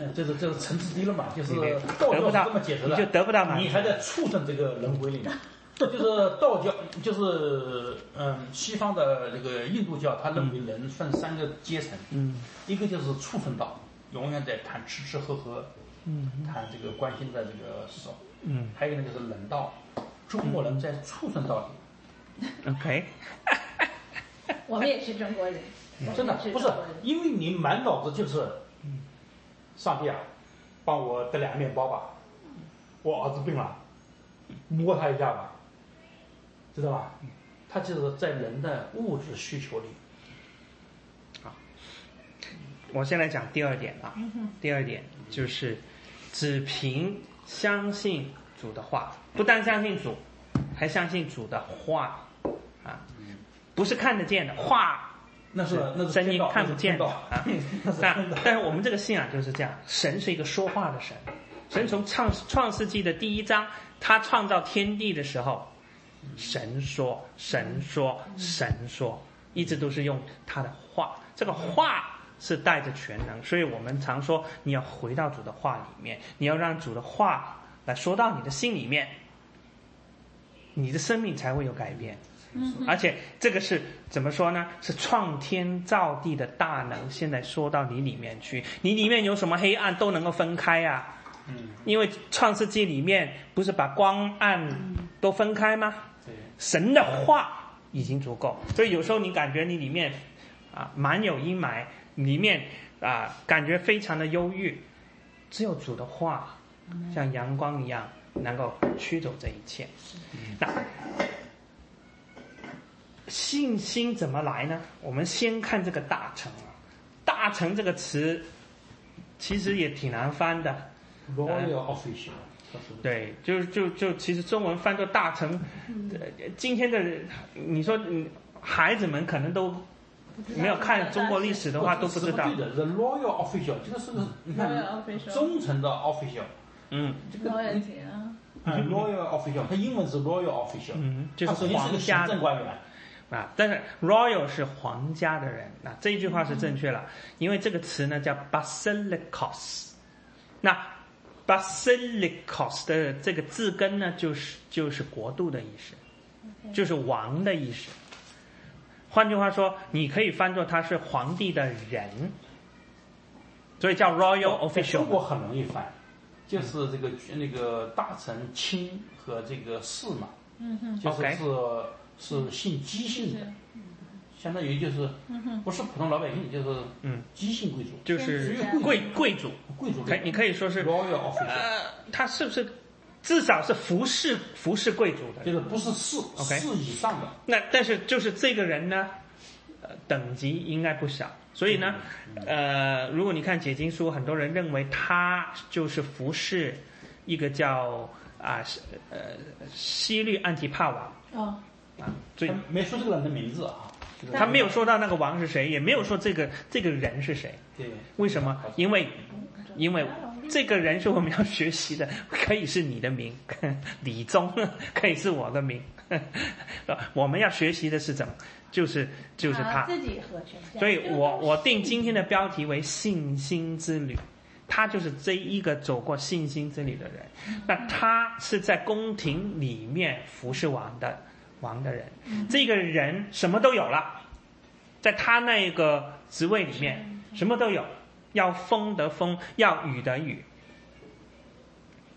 B: 嗯，这是这是层次低了嘛，就是
A: 得不到
B: 这么
A: 就得不到满足
B: 你还在畜生这个轮回里面。就是道教，就是嗯，西方的这个印度教，他认为人分三个阶层，
A: 嗯。
B: 一个就是畜生道，永远在谈吃吃喝喝，
A: 嗯。
B: 谈这个关心的这个事，
A: 嗯。
B: 还有一个呢就是人道，中国人在畜生道里
A: ，，OK，
D: 我们也是中国人，
B: 真的不是因为你满脑子就是，上帝啊，帮我得俩面包吧，我儿子病了，摸他一下吧，知道吧？他就是在人的物质需求里，
A: 我先来讲第二点啊，第二点就是只凭相信主的话，不但相信主，还相信主的话啊，不是看得见的话。
B: 那是那是
A: 声音看不见的啊
B: 是
A: 但。但是我们这个信仰就是这样，神是一个说话的神。神从创创世纪的第一章，他创造天地的时候，神说，神说，神说，一直都是用他的话。这个话是带着全能，所以我们常说，你要回到主的话里面，你要让主的话来说到你的心里面，你的生命才会有改变。而且这个是怎么说呢？是创天造地的大能，现在说到你里面去，你里面有什么黑暗都能够分开啊。
B: 嗯，
A: 因为创世纪里面不是把光暗都分开吗？
B: 对，
A: 神的话已经足够，所以有时候你感觉你里面啊满有阴霾，里面啊、感觉非常的忧郁，只有主的话，像阳光一样，能够驱走这一切。那信心怎么来呢？我们先看这个大成啊，大成这个词其实也挺难翻的。
B: royal official，他说的
A: 对，就就就其实中文翻作大成，呃，今天的人你说嗯，孩子们可能都没有看中国历史的话都不知道。
B: 对。的，the loyal official 这个是个你看忠诚的 official，
A: 嗯。
B: 这个
D: loyalty 啊，
B: 啊 royal official，它英文是 royal official，
A: 嗯，就是皇家的
B: 官员，
A: 啊，但是 royal 是皇家的人，那这一句话是正确了，因为这个词呢叫 basilicos，那 basilikos 的这个字根呢就是就是国度的意思，就是王的意思。换句话说，你可以翻作他是皇帝的人，所以叫 royal
B: official 中国很容易翻，就是这个那个大臣卿和这个士嘛，
D: 嗯哼，
B: 就是是是姓姬姓的。
D: 是，
B: 相当于就是不是普通老百姓，就是
A: 嗯。
B: 姬姓贵族，
A: 就是贵贵族，
B: 贵族
A: 可以你可以说是呃，他是不是至少是服侍服侍贵族的？
B: 就是不是士
A: OK
B: 士以上的，
A: 那但是就是这个人呢，呃，等级应该不小，所以呢，呃，如果你看解经书，很多人认为他就是服侍一个叫啊、是呃西律安提帕王
C: 啊，
A: 啊，所以
B: 没说这个人的名字啊，这个
A: 他没有说到那个王是谁，也没有说这个这个人是谁，
B: 对，
A: 为什么？因为因为这个人是我们要学习的，可以是你的名，李宗可以是我的名，我们要学习的是怎么，就是就是他。
D: 自己和全家，
A: 所以我我定今天的标题为信心之旅，他就是这一个走过信心之旅的人。那他是在宫廷里面服侍王的王的人，这个人什么都有了，在他那个职位里面什么都有，要风得风，要雨得雨，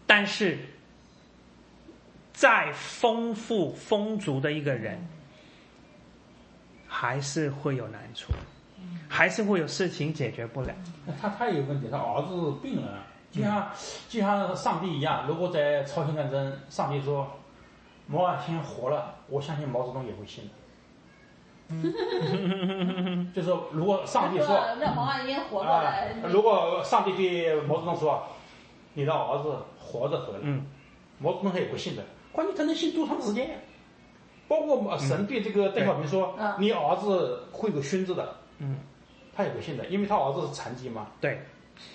A: 但是再丰富丰足的一个人。还是会有难处，还是会有事情解决不了。
B: 那他他也有问题，他儿子病了，就像就像上帝一样，如果在朝鲜战争，上帝说毛岸青活了，我相信毛泽东也会信的。就是如果上帝说，
D: 让毛岸英活过
B: 啊
D: 来，，
B: 如果上帝对毛泽东说，你的儿子活着回来，
A: 嗯，
B: 毛泽东他也不信的。关键他能信多长时间？包括呃神对这个邓小平说，
D: 嗯
B: 你儿子会有孙子的，
A: 嗯，
B: 他也不信的，因为他儿子是残疾嘛。
A: 对，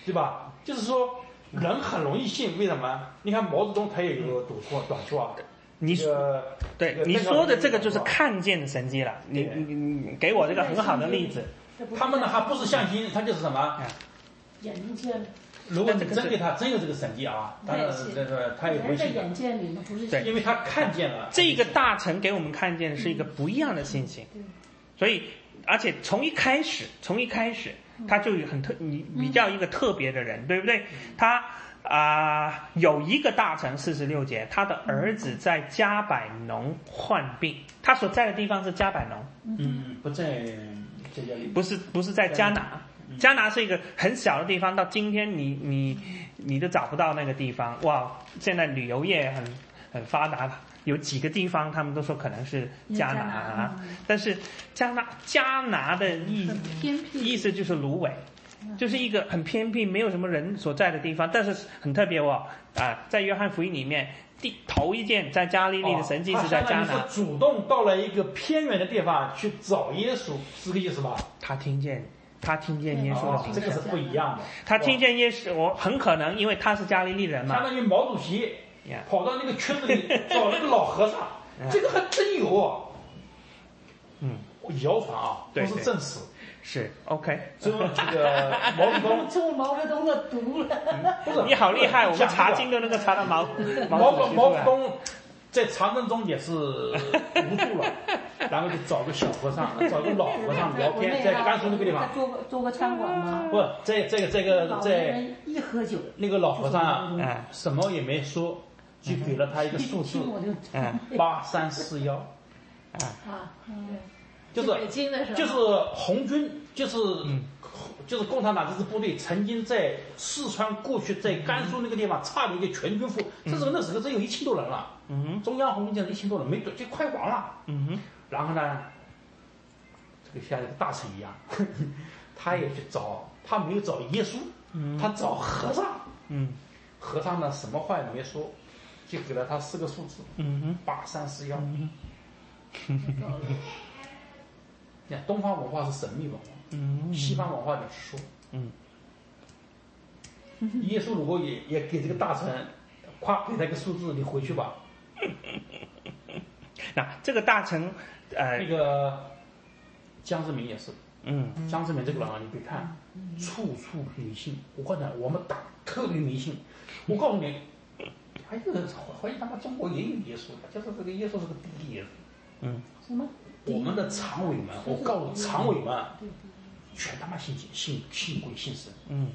B: 对吧？就是说，人很容易信，为什么？你看毛泽东他也有个短处短处啊。
A: 你
B: 说
A: 对你说的这个就是看见的神迹了。你你你给我这个很好的例子。
B: 他们呢还不是相信，他就是什么？
C: 眼睛见，
B: 如果你真给他真有这个神迹啊，当然这个他也不会信的，
C: 人在眼见里面不是
A: 对。
B: 因为他看见了。
A: 这个大臣给我们看见的是一个不一样的信心，所以而且从一开始，从一开始他就有很特，你比较一个特别的人，对不对？他啊、有一个大臣四十六节，他的儿子在加百农患病，他所在的地方是加百农，
B: 嗯，不在这家里，
A: 不是不是在加拿，加拿是一个很小的地方，到今天你你你都找不到那个地方。哇，现在旅游业很很发达，有几个地方他们都说可能是加拿，
C: 加拿
A: 但是加拿加拿的意意思就是芦苇。就是一个很偏僻、没有什么人所在的地方，但是很特别哦。啊，在约翰福音里面，第头一件在加利利的神迹是在加拿
B: 哦他相当于，是主动到了一个偏远的地方去找耶稣，是这个意思吧？
A: 他听见他听见耶稣的
B: 哦
A: 名字，
B: 这个是不一样的。
A: 他听见耶稣，我很可能因为他是加利利人嘛，
B: 相当于毛主席跑到那个圈子里找那个老和尚，这个还真有哦。
A: 嗯，
B: 谣传啊，不是正史。
A: 是。OK。
B: 这这个毛泽东，
C: 中毛泽东的毒了。
B: 不是
A: 你好厉害，我们查经都能够查到毛
B: 毛泽东在长征中也是无助了，然后就找个小和尚，找个老和尚聊天，在甘肃那个地方，
C: 做个做个餐馆吗？
B: 不，在这个这个在
C: 一喝酒，
B: 那个老和尚
A: 嗯。
B: 什么也没说，就给了他一个数字
A: 嗯。
B: 八三四幺，
C: 啊，
B: 就是
D: 北京的时候，
B: 就是红军，就是就是共产党这支部队曾经在四川过去，在甘肃那个地方差点就全军覆，这时候那时候只有一千多人了，中央红军将一千多人，没多就快完了。
A: 嗯哼，
B: 然后呢，这个像一个大臣一样，他也去找，他没有找耶稣，他找和尚。
A: 嗯。
B: 和尚呢，什么话也没说，就给了他四个数字：
A: 嗯哼，
B: 八三四幺。你看，东方文化是神秘文化，
A: 嗯
B: 西方文化就是说。
A: 嗯
B: 耶稣如果也也给这个大臣，夸给他一个数字，你回去吧。
A: 那这个大臣，呃
B: 那，个江志明也是，
A: 嗯
B: 江志明这个人啊，你别看处处迷信，我告诉你，我们党特别迷信。我告诉你，还有人怀疑他妈中国也有耶稣的，就是这个耶稣是个第一耶稣。
A: 嗯
C: 什么？
B: 我们的常委们，我告诉常委们，全他妈信信信鬼信神，
A: 嗯。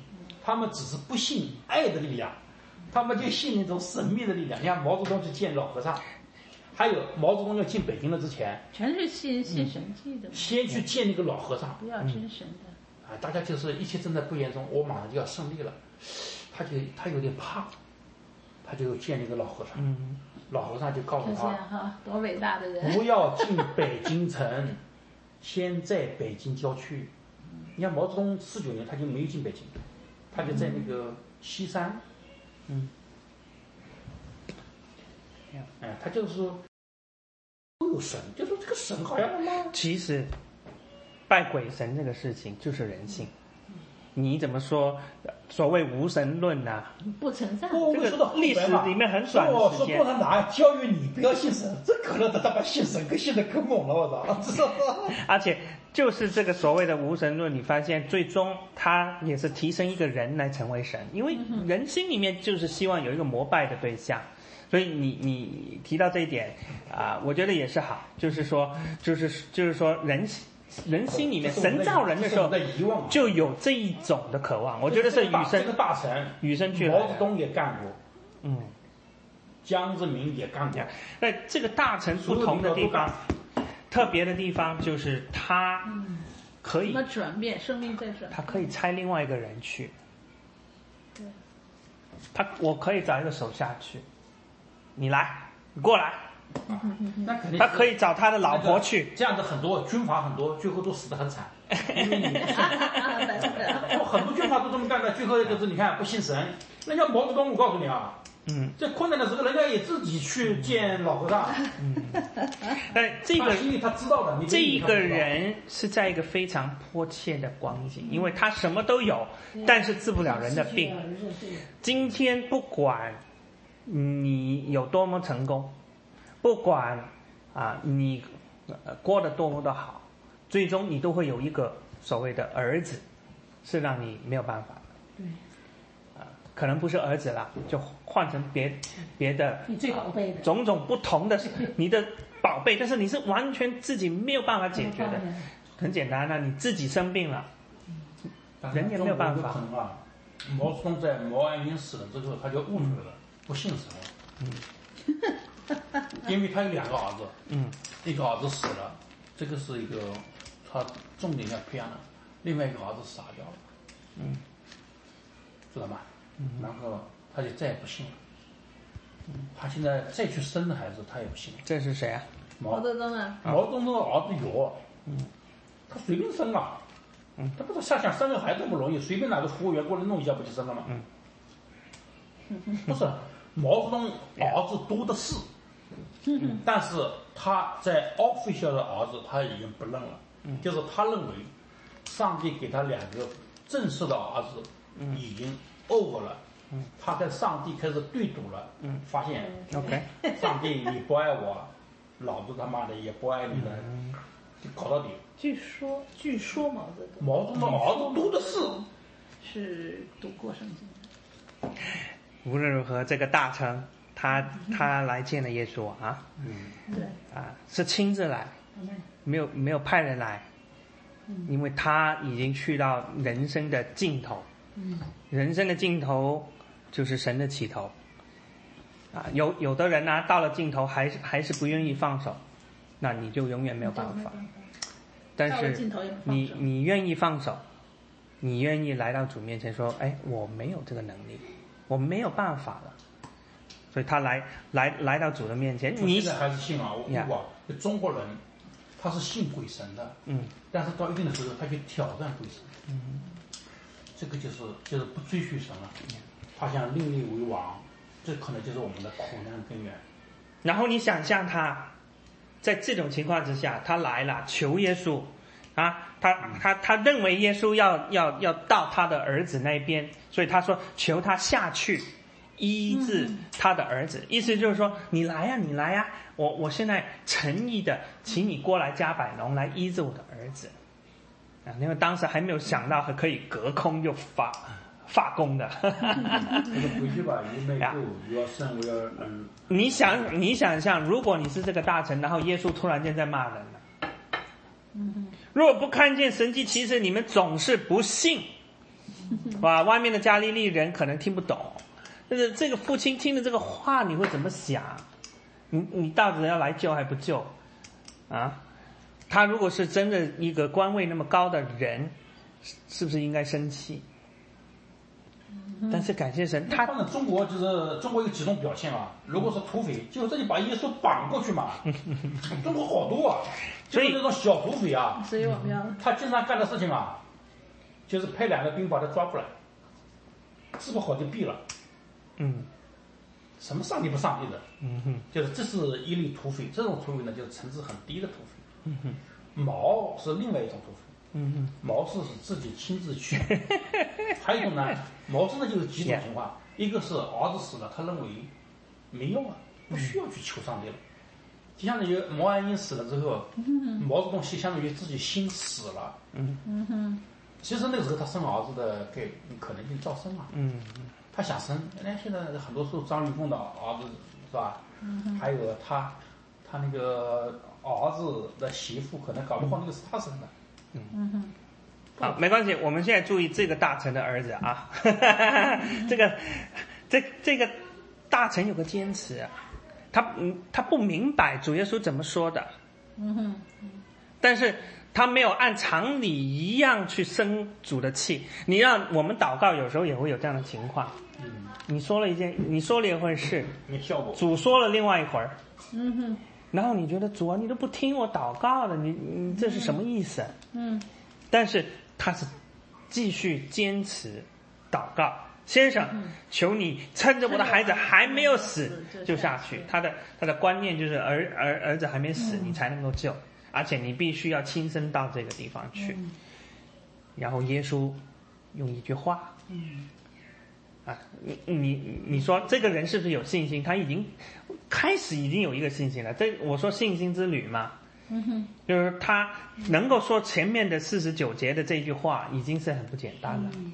B: 他们只是不信爱的力量，他们就信那种神秘的力量。你看毛泽东去见老和尚，还有毛泽东要进北京了之前，
D: 全是信信神迹的，
B: 先去见那个老和尚，
D: 不要真神的。
B: 啊，大家就是一切正在不言中，我马上就要胜利了，他就他有点怕，他就见那个老和尚，
A: 嗯
B: 老和尚就告诉他，
D: 哈，多伟大的人！
B: 不要进北京城，先在北京郊区。你看毛泽东四九年他就没有进北京，他就在那个西山，
A: 嗯，
B: 哎，他就是说都有神，就说这个神好像
A: 其实拜鬼神这个事情就是人性。你怎么说？所谓无神论呐、
D: 不存在。
A: 这个
B: 不说到
A: 历史里面很短的
B: 说
A: 时间
B: 说共产党教育你不要信神，这可能他他妈信神，跟信的可猛了，我操！知道吗？
A: 而且就是这个所谓的无神论，你发现最终他也是提升一个人来成为神，因为人心里面就是希望有一个膜拜的对象。所以你你提到这一点啊、我觉得也是好，就是说就是就是说人人心里面神造人的时候。就有这一种的渴望，我觉得是与生
B: 这个大臣，
A: 与生俱来的。
B: 毛泽东也干过，
A: 嗯，
B: 江泽民也干过，
A: 那这个大臣不同的地方，特别的地方就是他可以
D: 什么转变，生命在转
A: 他可以差另外一个人去。
D: 对，
A: 他我可以找一个手下去，你来，你过来。
B: 那肯定
A: 他可以找他的老婆去。
B: 这样子很多军阀很多，最后都死得很惨，因为你 很多军阀都这么干的，最后就是你看不信神。人家毛泽东，我告诉你啊，
A: 嗯，
B: 在困难的时候，人家也自己去见老和尚。
A: 但这个
B: 他心里他知道的，你
A: 这一个人是在一个非常迫切的光景，因为他什么都有，但是治不了人的病。今天不管你有多么成功，不管啊你呃过得多么的好，最终你都会有一个所谓的儿子，是让你没有办法的。
C: 对，
A: 啊，可能不是儿子啦，就换成别别的
C: 你最宝贝的，
A: 种种不同的你的宝贝，但是你是完全自己没有办法解决的。很简单啊，你自己生病了，人也没有办法
B: 啊，毛泽东在毛岸英死了之后，他就悟出来了，不信神了。因为他有两个儿子，
A: 嗯
B: 一个儿子死了，这个是一个他重点要培养的，另外一个儿子傻掉了，
A: 嗯，
B: 知道吗？嗯然后他就再也不信了。嗯他现在再去生的孩子，他也不信了。
A: 这是谁啊？
D: 毛
B: 毛
D: 泽东啊，
B: 毛泽东的儿子有，
A: 嗯，
B: 他随便生啊，
A: 嗯，
B: 他不是下乡生个孩子不容易，随便哪个服务员过来弄一下不就生了吗？
A: 嗯，
B: 不是，毛泽东儿子多的是，
A: 嗯。
B: 但是他在 official 的儿子他已经不认了，
A: 嗯。
B: 就是他认为上帝给他两个正式的儿子
A: 嗯。
B: 已经 over 了，嗯。他跟上帝开始对赌了，
A: 嗯。
B: 发现
A: OK，
B: 上帝你不爱我，老子他妈的也不爱你了，
A: 嗯。
B: 就搞到底。
D: 据说据说毛泽东。
B: 毛泽东的儿子多的是，
D: 是读过圣经的，
A: 无论如何，这个大臣他他来见了耶稣啊。
B: 嗯，
D: 对，
A: 啊，是亲自来，没有没有派人来，因为他已经去到人生的尽头，人生的尽头就是神的起头。啊，有有的人呢、到了尽头还是还是不愿意放手，那你就永远没有办法。但是你你愿意放手，你愿意来到主面前说：“哎，我没有这个能力，我没有办法了。”所以他来来来到主的面前，你
B: 现在还是信啊，我
A: 呀。
B: 哇，中国人他是信鬼神的，
A: 嗯，
B: 但是到一定的时候，他去挑战鬼神，嗯，这个就是就是不追随神了，他想另立为王，这可能就是我们的苦难根源。
A: 然后你想象他，在这种情况之下，他来了求耶稣，啊，他他他认为耶稣要要要到他的儿子那边，所以他说求他下去医治他的儿子，意思就是说你来呀、你来呀、我我现在诚意的请你过来加百农来医治我的儿子，啊，因为当时还没有想到还可以隔空就发发功的。
E: 这个回去吧，又没
A: 呀
E: 够，又要生，我要嗯，
A: 你想，你想象，如果你是这个大臣，然后耶稣突然间在骂人了，如果不看见神迹其实，你们总是不信，哇！外面的加利利人可能听不懂，但是这个父亲听了这个话，你会怎么想？你你到底要来救还不救？啊？他如果是真的一个官位那么高的人，是是不是应该生气？但是感谢神，他
B: 放在中国就是中国有几种表现啊，如果是土匪，就这里把耶稣绑过去嘛。中国好多啊，
A: 所以
B: 就是这种小土匪啊，
D: 所以我们要
B: 他经常干的事情啊，就是派两个兵把他抓过来，治不好就毙了。
A: 嗯
B: 什么上帝不上帝的，
A: 嗯哼。
B: 就是这是一类土匪，这种土匪呢就是层次很低的土匪。
A: 嗯哼。
B: 毛是另外一种土匪，
A: 嗯哼。
B: 毛是自己亲自去，还有一种呢，毛真的就是几种情况，一个是儿子死了，他认为没用啊，不需要去求上帝了。就相当于毛岸英死了之后，毛泽东就相当于自己心死了。
A: 嗯。哼。
B: 其实那个时候他生儿子的概可能性照生嘛，
A: 嗯
B: 他想生，人家现在很多时候张玉凤的儿子是吧？还有他他那个儿子的媳妇，可能搞不好那个是他生的。
A: 好，没关系，我们现在注意这个大臣的儿子啊，这个这这个大臣有个坚持啊，他嗯他不明白主耶稣怎么说的，
D: 嗯哼，
A: 但是他没有按常理一样去生主的气。你让我们祷告，有时候也会有这样的情况。
B: 嗯，
A: 你说了一件，你说了一回事，
B: 没效果。
A: 主说了另外一会儿，
D: 嗯哼，
A: 然后你觉得主啊，你都不听我祷告了，你你这是什么意思？
D: 嗯
A: 但是他是继续坚持祷告，先生，求你趁着我的孩子还没有死
D: 嗯
A: 就下去。他的他的观念就是儿儿儿子还没死，
D: 嗯
A: 你才能够救，而且你必须要亲身到这个地方去。
D: 嗯
A: 然后耶稣用一句话，
D: 嗯
A: 啊，你你你说这个人是不是有信心？他已经 开始已经有一个信心了。这我说信心之旅嘛，
D: 嗯哼，
A: 就是他能够说前面的四十九节的这句话，已经是很不简单了。
C: 嗯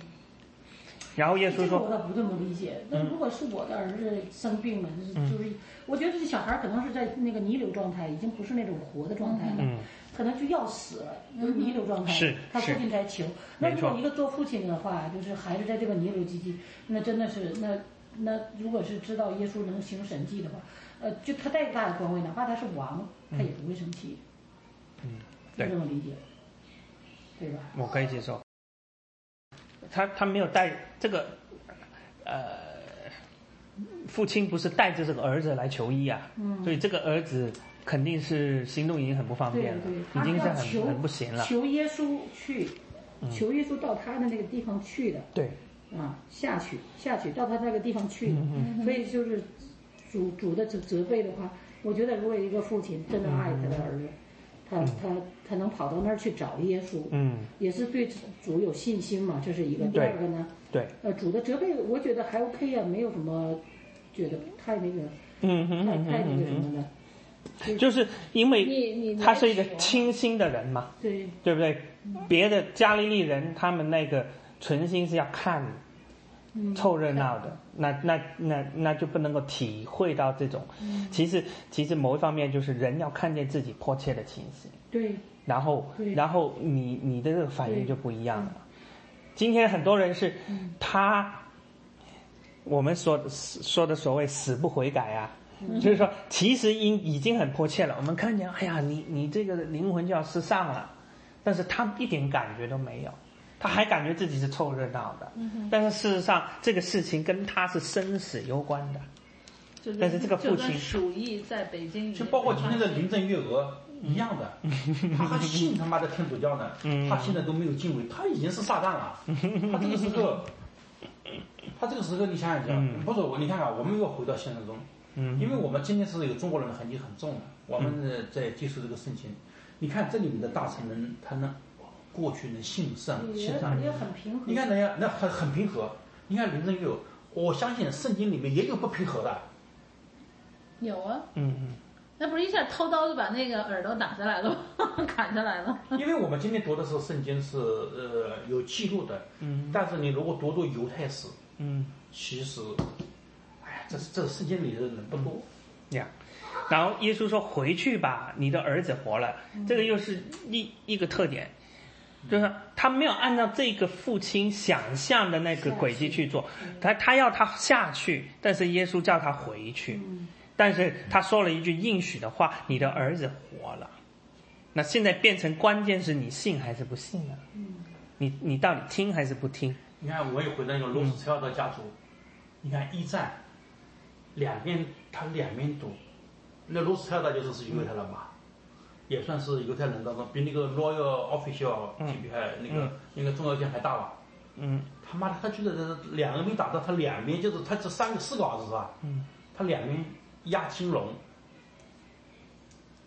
A: 然后耶稣
C: 这个我
A: 说
C: 倒不这么理解。那
A: 嗯
C: 如果是我的儿子生病了，就是
A: 嗯
C: 就是，我觉得这小孩可能是在那个弥留状态，已经不是那种活的状态了，
A: 嗯
C: 可能就要死了，就是弥留状态。
A: 是
C: 他父亲在求。那如果一个做父亲的话，就是孩子在这个弥留之际，那真的是那那如果是知道耶稣能行神迹的话，呃，就他再大的官位，哪怕他是王，他也不会生气。
A: 嗯，
C: 就
A: 对
C: 这么理解，对吧？
A: 我可以接受。他他没有带这个，呃，父亲不是带着这个儿子来求医啊，
C: 嗯
A: 所以这个儿子肯定是行动已经很不方便了，
C: 对，
A: 已经是很很不行了。
C: 求耶稣去，
A: 嗯
C: 求耶稣到他的那个地方去的
A: 对，
C: 啊，下去下去到他那个地方去的。
A: 嗯
C: 所以就是主主的责责备的话，我觉得如果一个父亲真的爱他的儿子，他他他能跑到那儿去找耶稣，
A: 嗯，
C: 也是对主有信心嘛，这是一个。第二个呢，
A: 对，
C: 呃，主的责备我觉得还 OK 啊、没有什么觉得太那个
A: 嗯哼
C: 太太那个什么的。
A: 就是因为他是一个清心的人嘛，
C: 对
A: 对不对？别的加利利人他们那个存心是要看
C: 嗯
A: 凑热闹的，那那那那就不能够体会到这种。
C: 嗯
A: 其实其实某一方面就是人要看见自己迫切的情形，
C: 对
A: 然后然后你你的这个反应就不一样了。今天很多人是
C: 嗯
A: 他，我们说说的所谓死不悔改啊。
C: 嗯
A: 就是说，其实已已经很迫切了。我们看见，哎呀，你你这个灵魂就要失丧了，但是他一点感觉都没有，他还感觉自己是凑热闹的。但是事实上，这个事情跟他是生死攸关的。
D: 就跟
A: 但是这个父亲
D: 鼠疫在北京
B: 就包括今天的林郑月娥一样的，他还信他妈的天主教呢，他现在都没有敬畏，他已经是撒旦了。他这个时候，他这个时候你想想想，不是我，你看看，我们又回到现实中，因为我们今天是有中国人的痕迹很重的，我们呃在接受这个事情，你看这里面的大臣们他能过去能信上
C: 也
B: 信上，
C: 也很平和。
B: 你看人家那很很平和，你看林郑月娥，我相信圣经里面也有不平和的。
D: 有啊，
A: 嗯嗯
D: 那不是一下掏刀就把那个耳朵打下来了吗，砍下来了。
B: 因为我们今天读的是圣经是呃有记录的，
A: 嗯
B: 但是你如果读读犹太史，
A: 嗯
B: 其实，哎呀，这是这圣经里的人不多。
A: 呀。然后耶稣说：“回去吧，你的儿子活了。”这个又是一一个特点，就是他没有按照这个父亲想象的那个轨迹去做，他他要他下去，但是耶稣叫他回去。但是他说了一句应许的话：“你的儿子活了。”那现在变成关键是你信还是不信呢？你你到底听还是不听？
B: 你看，我也回到那个罗斯柴尔德家族，你看一战，两边他两边赌，那罗斯柴尔德就是是犹太人嘛，也算是犹太人当中比那个 Royal Official 级别还那个、那个重要性还大吧。
A: 嗯。
B: 他妈的，他觉得这两个没打到，他两边就是他这三个四个儿子是吧？
A: 嗯，
B: 他两边压金龙，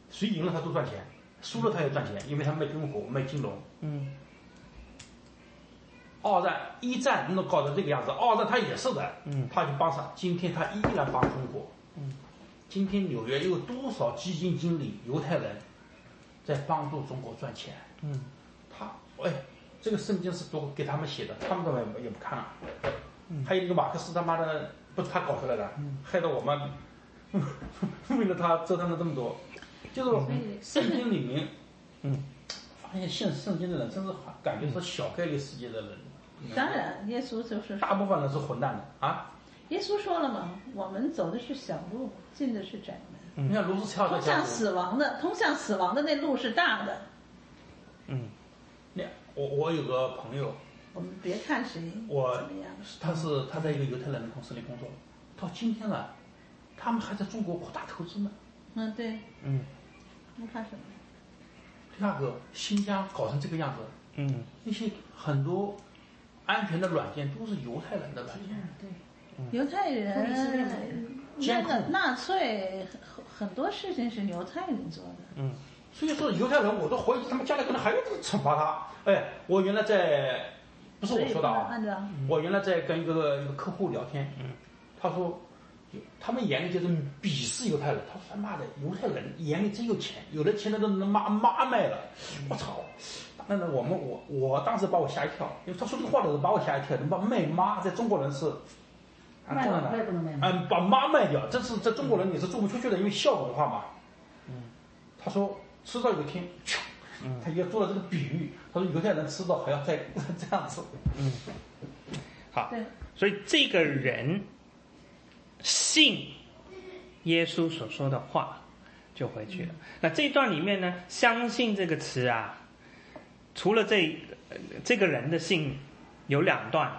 B: 谁赢了他都赚钱，输了他也赚钱，因为他卖军火卖金龙。
A: 嗯。
B: 二战一战弄搞成这个样子，二战他也是的，
A: 嗯，
B: 他就帮上，今天他依然帮中国，
A: 嗯，
B: 今天纽约有多少基金经理犹太人在帮助中国赚钱？
A: 嗯。
B: 他哎，这个圣经是读给他们写的，他们怎么也不看啊？还有一个马克思他妈的不是他搞出来的，害得我们 为了他折腾了这么多，就是圣经里面，
A: 嗯，
B: 发现信圣经的人真是感觉是小概率事件的人，
D: 当然，耶稣就是
B: 大部分人是混蛋的啊。
D: 耶稣说了嘛，我们走的是小路，进的是窄门，
B: 你看卢斯乔
D: 通向死亡的，通向死亡的那路是大的。
A: 嗯
B: 那我我有个朋友，
D: 我们别看谁
B: 我
D: 怎么样，
B: 他是他在一个犹太人的公司里工作，到今天了，他们还在中国扩大投资呢。
D: 嗯，对，
A: 嗯
D: 那怕什么？
B: 第二个，新疆搞成这个样子，
A: 嗯
B: 那些很多安全的软件都是犹太人的软件。
C: 对，
D: 犹太人
C: 本
D: 那个纳粹很很多事情是犹太人做的。
A: 嗯
B: 所以说犹太人，我都怀疑他们将来可能还要惩罚他。哎，我原来在，不是我说的啊，我原来在跟一个一个客户聊天，嗯他说，他们眼里就是鄙视犹太人。他说他妈的犹太人眼里真有钱，有的钱他都能妈妈卖了。我操！那那我们我我当时把我吓一跳，因为他说这个话的时候把我吓一跳。能把卖妈在中国人是，啊，
C: 卖老
B: 中国人
C: 太不能卖吗？
B: 嗯，把妈卖掉，这是在中国人你是做不出去的，因为孝文化嘛。他说吃到有一天，咻他也做了这个比喻，他说犹太人吃到还要再 这样子。
A: 嗯好
D: 对，
A: 所以这个人信耶稣所说的话，就回去了。那这一段里面呢，“相信”这个词啊，除了这呃这个人的信有两段，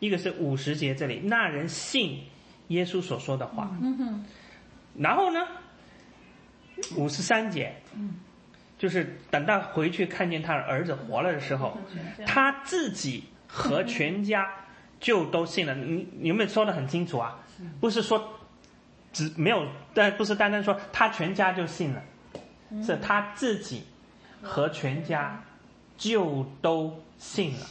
A: 一个是五十节这里，那人信耶稣所说的话，
D: 嗯哼，
A: 然后呢，五十三节，就是等到回去看见他的儿子活了的时候，他自己和全家就都信了。你你有没有说的很清楚啊？不是说只没有，但不是单单说他全家就信了，是他自己和全家就都信了。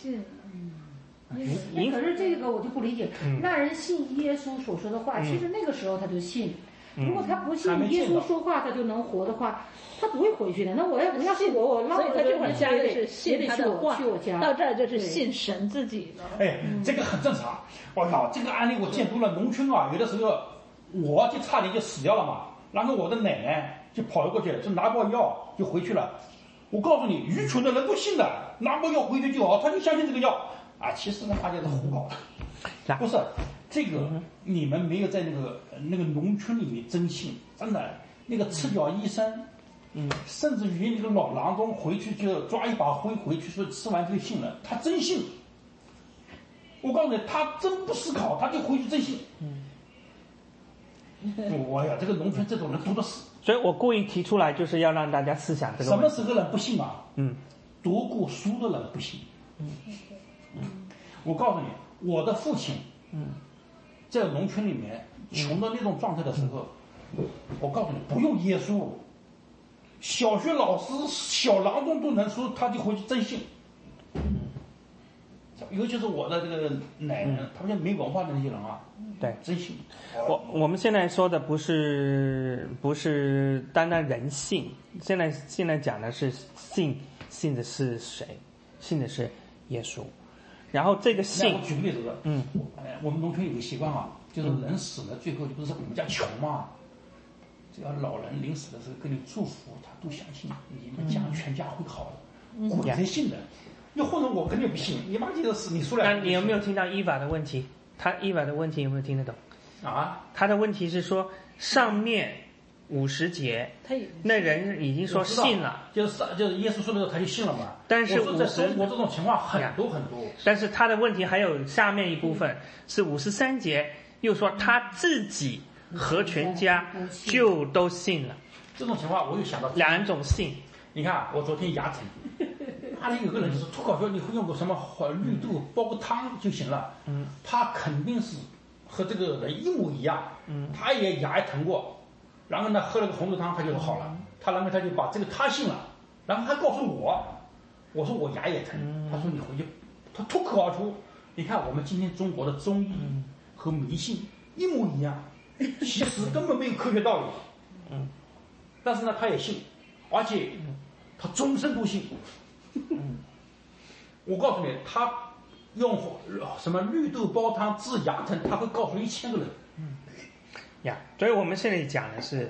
D: 信，
A: 您
C: 可是这个我就不理解，
A: 嗯
C: 那人信耶稣所说的话，其实那个时候他就信。如果他不信耶稣说话，他就能活的话，他不会回去的。那我要我要信我，我落
D: 所以他这会儿加的是
C: 也
D: 信
C: 得去我
D: 他的话
C: 去我，家。
D: 到这儿就是信神自己了。
B: 哎，这个很正常。我靠，这个案例我见多了。农村啊，有的时候我就差点就死掉了嘛，然后我的奶奶就跑了过去，就拿包药就回去了。我告诉你，愚蠢的人不信的，拿包药回去就好，他就相信这个药啊。其实呢大家都胡搞的，不是这个，你们没有在那个那个农村里面真信，真的那个赤脚医生
A: 嗯，
B: 甚至于那个老郎中回去就抓一把灰回去说吃完就信了，他真信。我告诉你，他真不思考，他就回去真信。嗯，我呀，这个农村这种人多的是。
A: 所以我故意提出来，就是要让大家思想这个
B: 什么。时候人不信啊？
A: 嗯，
B: 读过书的人不信。嗯，我告诉你，我的父亲，嗯，在农村里面穷到那种状态的时候，我告诉你，不用耶稣，小学老师、小郎中都能说，他就回去真信。尤其是我的这个奶奶，他们没文化的那些人啊，
A: 对。
B: 真信。
A: 我我们现在说的不是不是单单人性，现在现在讲的是信信的是谁？信的是耶稣。然后这个
B: 那
A: 信
B: 我，举个例子，
A: 嗯，
B: 哎，我们农村有个习惯啊，就是人死了，最后不是我们家穷嘛，只要老人临死的时候给你祝福，他都相信你们家全家会好的，鬼才信的。要或者我肯定不信，你妈就是死，你说
A: 那
B: 了，
A: 你有没有听到伊娃的问题？他伊娃的问题有没有听得懂？
B: 啊？
A: 他的问题是说上面五十节
D: 他
A: 那人已经说信了，，
B: 就是上就是耶稣说的时候他就信了嘛。
A: 但是
B: 在中国这种情况很多很多，
A: 但是他的问题还有下面一部分是五十三节，又说他自己和全家就都信了，
B: 这种情况我又想到。
A: 两种信。
B: 你看，我昨天牙疼，那里有个人就是脱口秀你会用个什么好绿豆煲个汤就行了，嗯，他肯定是和这个人一模一样，嗯，他也牙疼过，然后呢喝了个红豆汤他就好了，他然后他就把这个他信了，然后他告诉我，我说我牙也疼，他说你回去，他脱口而出，你看我们今天中国的中医和迷信一模一样，其实根本没有科学道理，嗯，但是呢他也信，而且他终身都信。我告诉你，他用什么绿豆煲汤治牙疼，他会告诉一千个人。
A: 呀。所以我们现在讲的是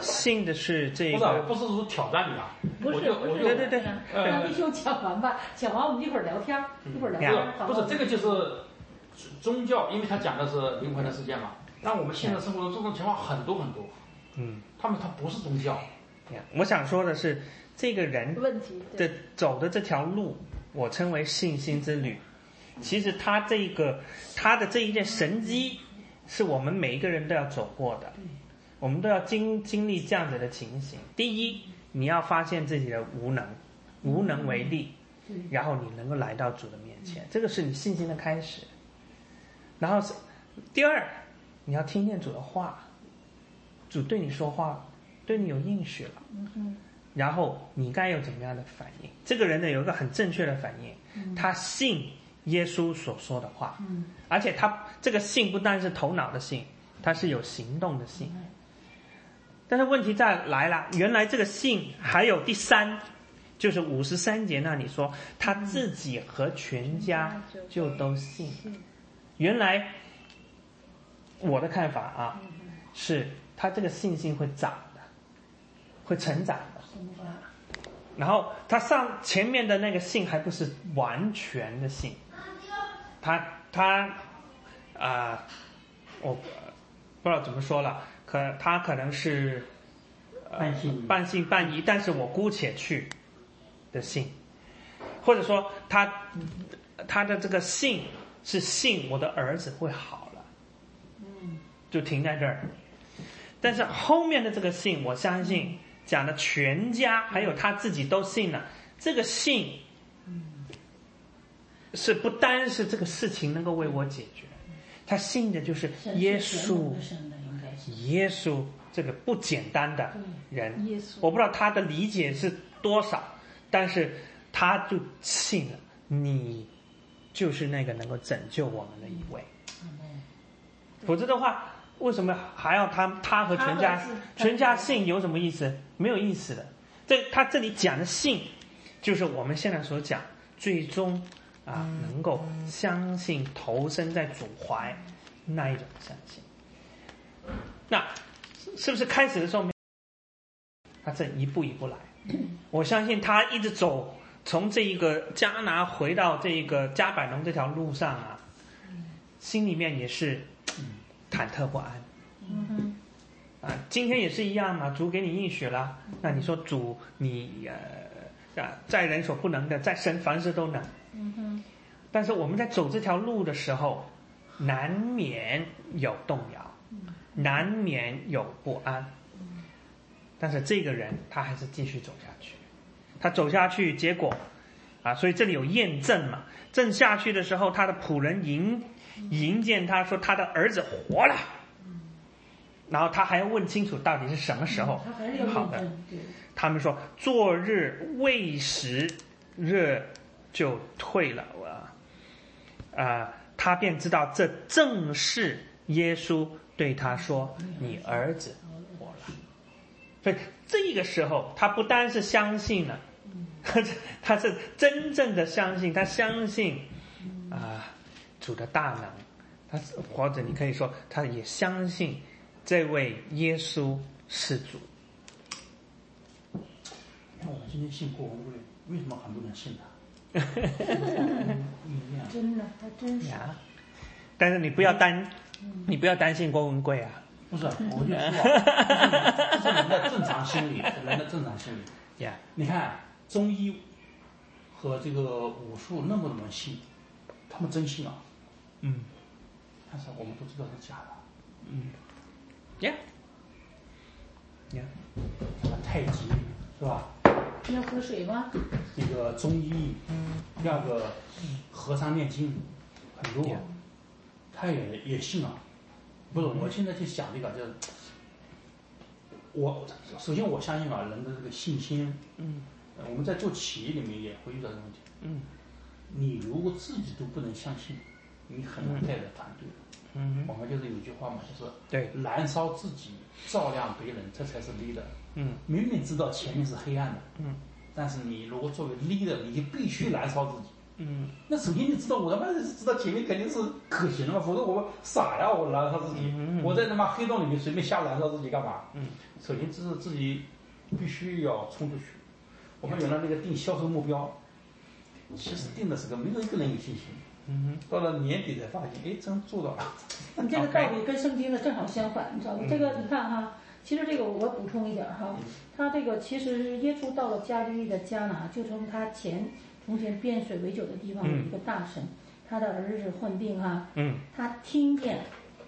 A: 信的是这
B: 不是啊，
A: 个，
B: 不是说挑战你啊，
D: 不是不是，
B: 我就
A: 对对对。
B: 呃
C: 让弟兄讲完吧，讲完我们一会儿聊天儿，一会儿聊天
B: 不是这个就是宗教，因为他讲的是灵魂的世界嘛。那我们现在生活中这种情况很多很多，
A: 嗯，
B: 他们他不是宗教，
A: 呀。我想说的是，这个人
D: 问题对。
A: 的走的这条路，我称为信心之旅。其实他这个他的这一件神迹，是我们每一个人都要走过的，我们都要经经历这样子的情形。第一，你要发现自己的无能，无能为力，然后你能够来到主的面前，这个是你信心的开始。然后是第二，你要听见主的话，主对你说话，对你有应许了。然后你该有怎么样的反应？这个人呢有一个很正确的反应，他信耶稣所说的话，而且他这个信不单是头脑的信，他是有行动的信。但是问题再来了，原来这个信还有第三，就是五十三节那里说他自己和全家就都信。原来我的看法啊，是他这个信心会长的，会成长的。然后他上前面的那个信还不是完全的信，他他啊、我不知道怎么说了，可他可能是、呃
E: 半信
A: 半信半疑，但是我姑且去的信，或者说他他的这个信是信我的儿子会好了，嗯，就停在这儿。但是后面的这个信，我相信讲的全家还有他自己都信了，这个信是不单是这个事情能够为我解决，他信的就是耶稣，耶稣这个不简单的人，我不知道他的理解是多少，但是他就信了你就是那个能够拯救我们的一位，否则的话，为什么还要他他和全家全家信有什么意思？没有意思的。这他这里讲的信，就是我们现在所讲最终啊能够相信投身在主怀那一种相信。那是不是开始的时候没？他这一步一步来，我相信他一直走，从这一个加拿回到这一个加百农这条路上啊，心里面也是忐忑不安。啊，今天也是一样嘛，主给你应许了，那你说主你呃啊，在人所不能的，在神凡事都能。
D: 嗯哼，
A: 但是我们在走这条路的时候，难免有动摇，难免有不安。但是这个人他还是继续走下去，他走下去，结果啊，所以这里有验证嘛。正下去的时候，他的仆人迎迎见他说他的儿子活了，然后他还要问清楚到底是什么时候好的。他们说昨日未时，日就退了啊，啊、他便知道这正是耶稣对他说：“你儿子活了。”所以这个时候，他不单是相信了，他是真正的相信，他相信啊、主的大能，他是或者你可以说，他也相信这位耶稣是主。
B: 你看我们今天信郭文贵，为什么很多人信他？
C: 真的还真是。
A: 呀，但是你不要担，你不要担心郭文贵啊，
B: 不是，我就说啊，这是人的正常心理，人的正常心理。
A: 呀，
B: 你看中医和这个武术那么多人信，他们真信啊，
A: 嗯，
B: 但是我们都知道是假的。
A: 呀，呀，
B: 什么太极是吧？
C: 要喝水吗？
B: 那个中医，第二个和尚念经，很多
A: Yeah，
B: 他也也信啊。不是，我现在就想这个，就是我首先我相信啊，人的这个信心，
A: 嗯
B: 呃我们在做企业里面也会遇到这个问题。
A: 嗯
B: 你如果自己都不能相信，你很难带着团队。
A: 嗯
B: 我们就是有句话嘛，就是
A: 对，
B: 燃烧自己，照亮别人，这才是 leader。
A: 嗯。
B: 明明知道前面是黑暗的，
A: 嗯，
B: 但是你如果作为 leader，你就必须燃烧自己。
A: 嗯。
B: 那首先你知道，我他妈是知道前面肯定是可行的嘛，否则我傻呀，我燃烧自己，
A: 嗯
B: 我在他妈黑洞里面随便瞎燃烧自己干嘛？
A: 嗯，
B: 首先这是自己必须要冲出去。我们原来那个定销售目标，其实定的是个没有一个人有信心，
A: 嗯
B: 到了年底才发现，哎，真做到了。
C: 你这个道理跟圣经的正好相反，你知道吗？这个你看哈，其实这个我补充一点哈，他这个其实耶稣到了加利利的迦拿，就从他前从前变水为酒的地方有一个大神，他的儿子患病哈，
A: 嗯
C: 他听见，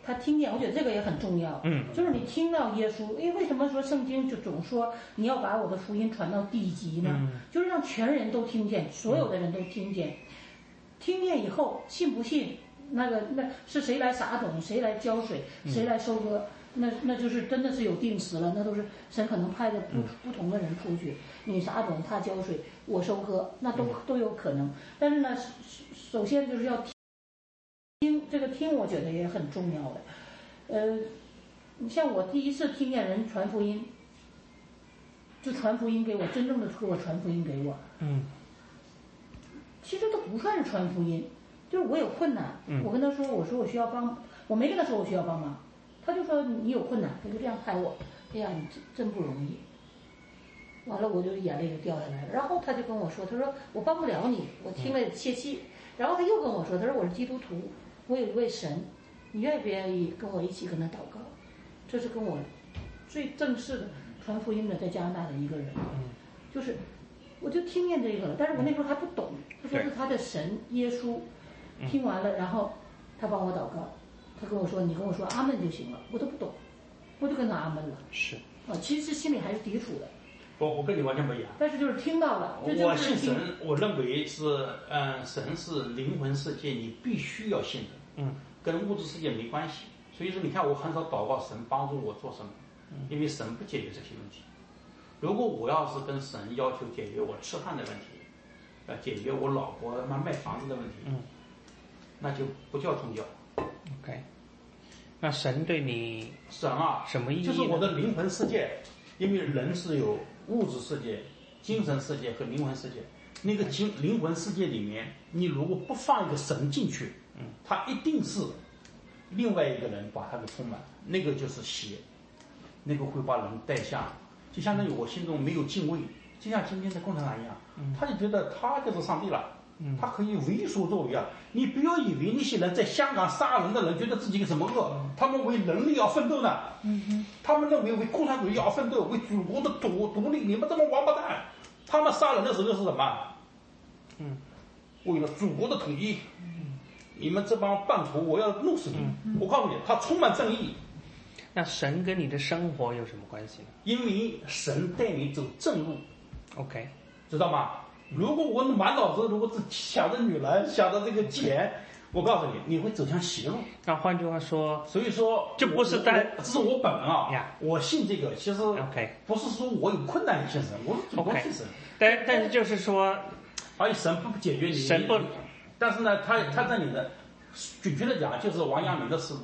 C: 他听见，我觉得这个也很重要。
A: 嗯
C: 就是你听到耶稣，因为为什么说圣经就总说你要把我的福音传到地极呢？
A: 嗯
C: 就是让全人都听见，所有的人都听见。听见以后，信不信？那个那是谁来撒种，谁来浇水，谁来收割？那那就是真的是有定时了，那都是神可能派的不不同的人出去，你撒种，他浇水，我收割，那都都有可能。但是呢，首首先就是要听，听这个听，我觉得也很重要的。呃，你像我第一次听见人传福音，就传福音给我，真正的给我传福音给我，
A: 嗯
C: 其实都不算是传福音，就是我有困难，
A: 嗯
C: 我跟他说，我说我需要帮，我没跟他说我需要帮忙，他就说你有困难，他就这样拍我，哎呀，你真真不容易。完了，我就眼泪就掉下来了。然后他就跟我说，他说我帮不了你，我听了泄气。然后他又跟我说，他说我是基督徒，我有一位神，你愿不愿意跟我一起跟他祷告？这是跟我最正式的传福音的在加拿大的一个人，就是我就听见这个了，但是我那时候还不懂，他说是他的神耶稣，听完了，然后他帮我祷告，他跟我说你跟我说阿门就行了，我都不懂，我就跟他阿门了。
A: 是。
C: 啊，其实心里还是抵触的，
B: 我我跟你完全不一样。
C: 但是就是听到了，这就是
B: 我信神，我认为是，嗯，神是灵魂世界，你必须要信的，
A: 嗯，
B: 跟物质世界没关系。所以说，你看我很少祷告神帮助我做什么，因为神不解决这些问题。如果我要是跟神要求解决我吃饭的问题，呃，解决我老婆他妈卖房子的问题，
A: 嗯，
B: 那就不叫宗教。
A: OK。那神对你
B: 神啊，
A: 什么意思？
B: 就是我的灵魂世界，因为人是有物质世界、精神世界和灵魂世界。那个精灵魂世界里面，你如果不放一个神进去，嗯，他一定是另外一个人把他给充满，那个就是邪，那个会把人带向，就相当于我心中没有敬畏，就像今天的共产党一样，他就觉得他就是上帝了，他可以为所作为啊！你不要以为那些人在香港杀人的人觉得自己有什么恶，他们为人类要奋斗呢。他们认为为共产主义要奋斗，为祖国的独独立。你们这么王八蛋！他们杀人的时候是什么？
A: 嗯，
B: 为了祖国的统一。你们这帮叛徒，我要弄死你！我告诉你，他充满正义，
A: 那神跟你的生活有什么关系呢？
B: 因为神带你走正路
A: ，？OK，
B: 知道吗？如果我满脑子如果只想着女人，想着这个钱，我告诉你，你会走向邪路。
A: 那换句话说
B: 所以说，
A: 就不是
B: 我
A: 单
B: 这是我本人啊
A: 呀
B: 我信这个，其实
A: ，OK，
B: 不是说我有困难你信神，我是主动
A: OK
B: 信神，
A: 但但是就是说，
B: 而且神不解决你，
A: 神不，
B: 但是呢，他他在你的，准确的讲就是王阳明的思路，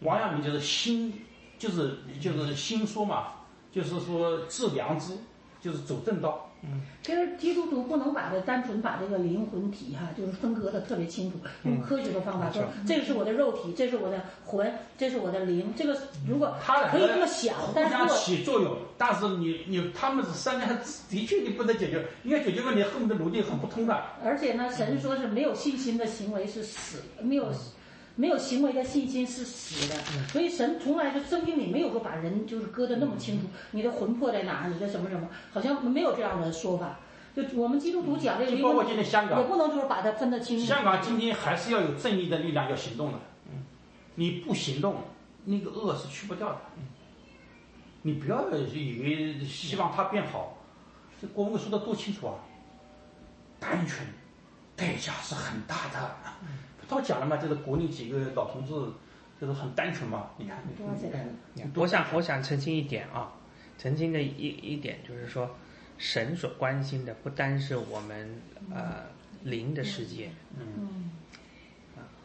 B: 王阳明就是心，就是就是心说嘛，就是说治良知，就是走正道。
C: 嗯其实基督徒不能把这单纯把这个灵魂体哈、就是分割的特别清楚，用科学的方法说，这个是我的肉体，这是我的魂，这是我的灵，这个如果
B: 他两
C: 可以这么想，但是如果
B: 起作用，但是你你他们是三个，的确你不能解决，因为解决问题后面的逻辑很不通的。
C: 而且呢，神说是没有信心的行为是死，没有没有行为的信心是死的。所以神从来就圣经里没有说把人就是割得那么清楚，你的魂魄在哪儿，你的什么什么，好像没有这样的说法。就我们基督徒讲这个
B: 就包括今天香港
C: 也不能就是把它分得清楚。
B: 香港今天还是要有正义的力量要行动的，你不行动，那个恶是去不掉的。你不要以为希望它变好，这国文贵说的多清楚啊，单纯，代价是很大的。他讲了嘛，就是国内几个老同志就是很单纯嘛，你看，
C: 你看，你看？
A: 我想我想澄清一点啊，澄清的一一点就是说，神所关心的不单是我们呃灵的世界，
C: 嗯，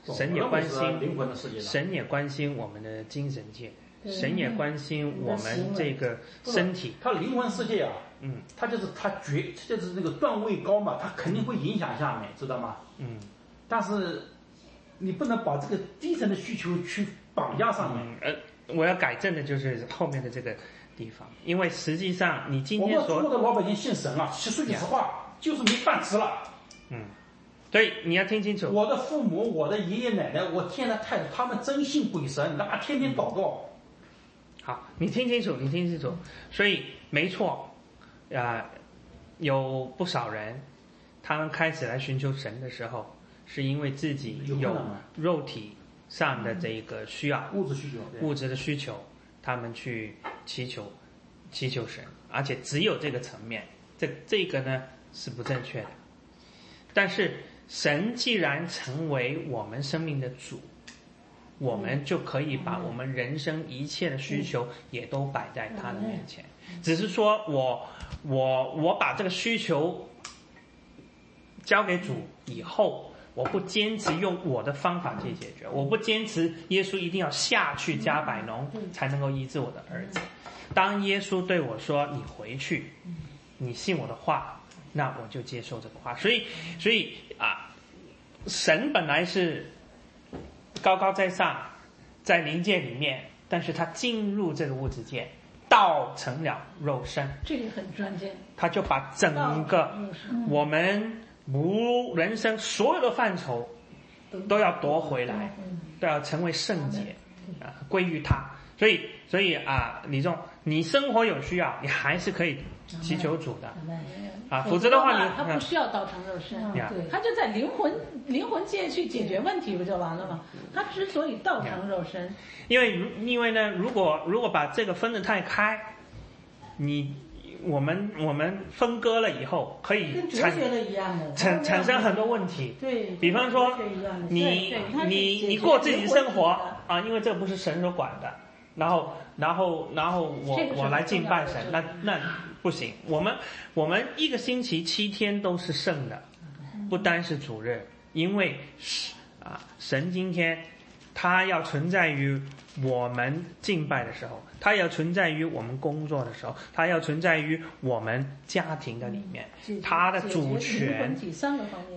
A: 神也关心
B: 灵魂的世界。
A: 神也关心我们的精神界，
C: 对。
A: 神也关心我们这个身体。
B: 他灵魂世界啊，
A: 嗯，
B: 他就是他绝，就是那个段位高嘛，他肯定会影响下面，知道吗？
A: 嗯。
B: 但是你不能把这个低层的需求去绑架上面。
A: 嗯呃，我要改正的就是后面的这个地方，因为实际上你今
B: 我们中国的老百姓信神啊，其实说句实话，就是没饭吃了。
A: 嗯，对你要听清楚，
B: 我的父母、我的爷爷奶奶、我天的太太，他们真信鬼神，那天天祷告。
A: 好，你听清楚，你听清楚。所以没错，啊、有不少人，他们开始来寻求神的时候，是因为自己有肉体上的这一个需要、
B: 物质需求，
A: 物质的需求，他们去祈求祈求神，而且只有这个层面，这这个呢是不正确的。但是神既然成为我们生命的主，我们就可以把我们人生一切的需求也都摆在他的面前。只是说我我我把这个需求交给主以后，我不坚持用我的方法去解决，我不坚持耶稣一定要下去加百农才能够医治我的儿子。当耶稣对我说：“你回去，你信我的话，那我就接受这个话。”所以，所以啊，神本来是高高在上，在灵界里面，但是他进入这个物质界，道成了肉身，
D: 这个很关键。
A: 他就把整个我们无人生所有的范畴都要夺回来，都要成为圣洁啊，归于他。所以，所以啊，李仲，你生活有需要，你还是可以祈求主的。啊，否则的话你
D: 他不需要道成肉身，
C: 对，
D: 他就在灵魂灵魂界去解决问题不就完了吗？他之所以道成肉身，
A: 因为如因为呢，如果如果把这个分得太开，你我们我们分割了以后，可以
C: 跟哲
A: 产
C: 学的一样的，
A: 产产生很多问题。
C: 对，
A: 比方说你你你过自己生活啊，因为这不是神所管的，然后然后然后我我来敬拜神，那那不行。我们我们一个星期七天都是圣的，不单是主日，因为是啊，神今天他要存在于我们敬拜的时候，它要存在于我们工作的时候，它要存在于我们家庭的里面，
C: 解决
A: 他的主权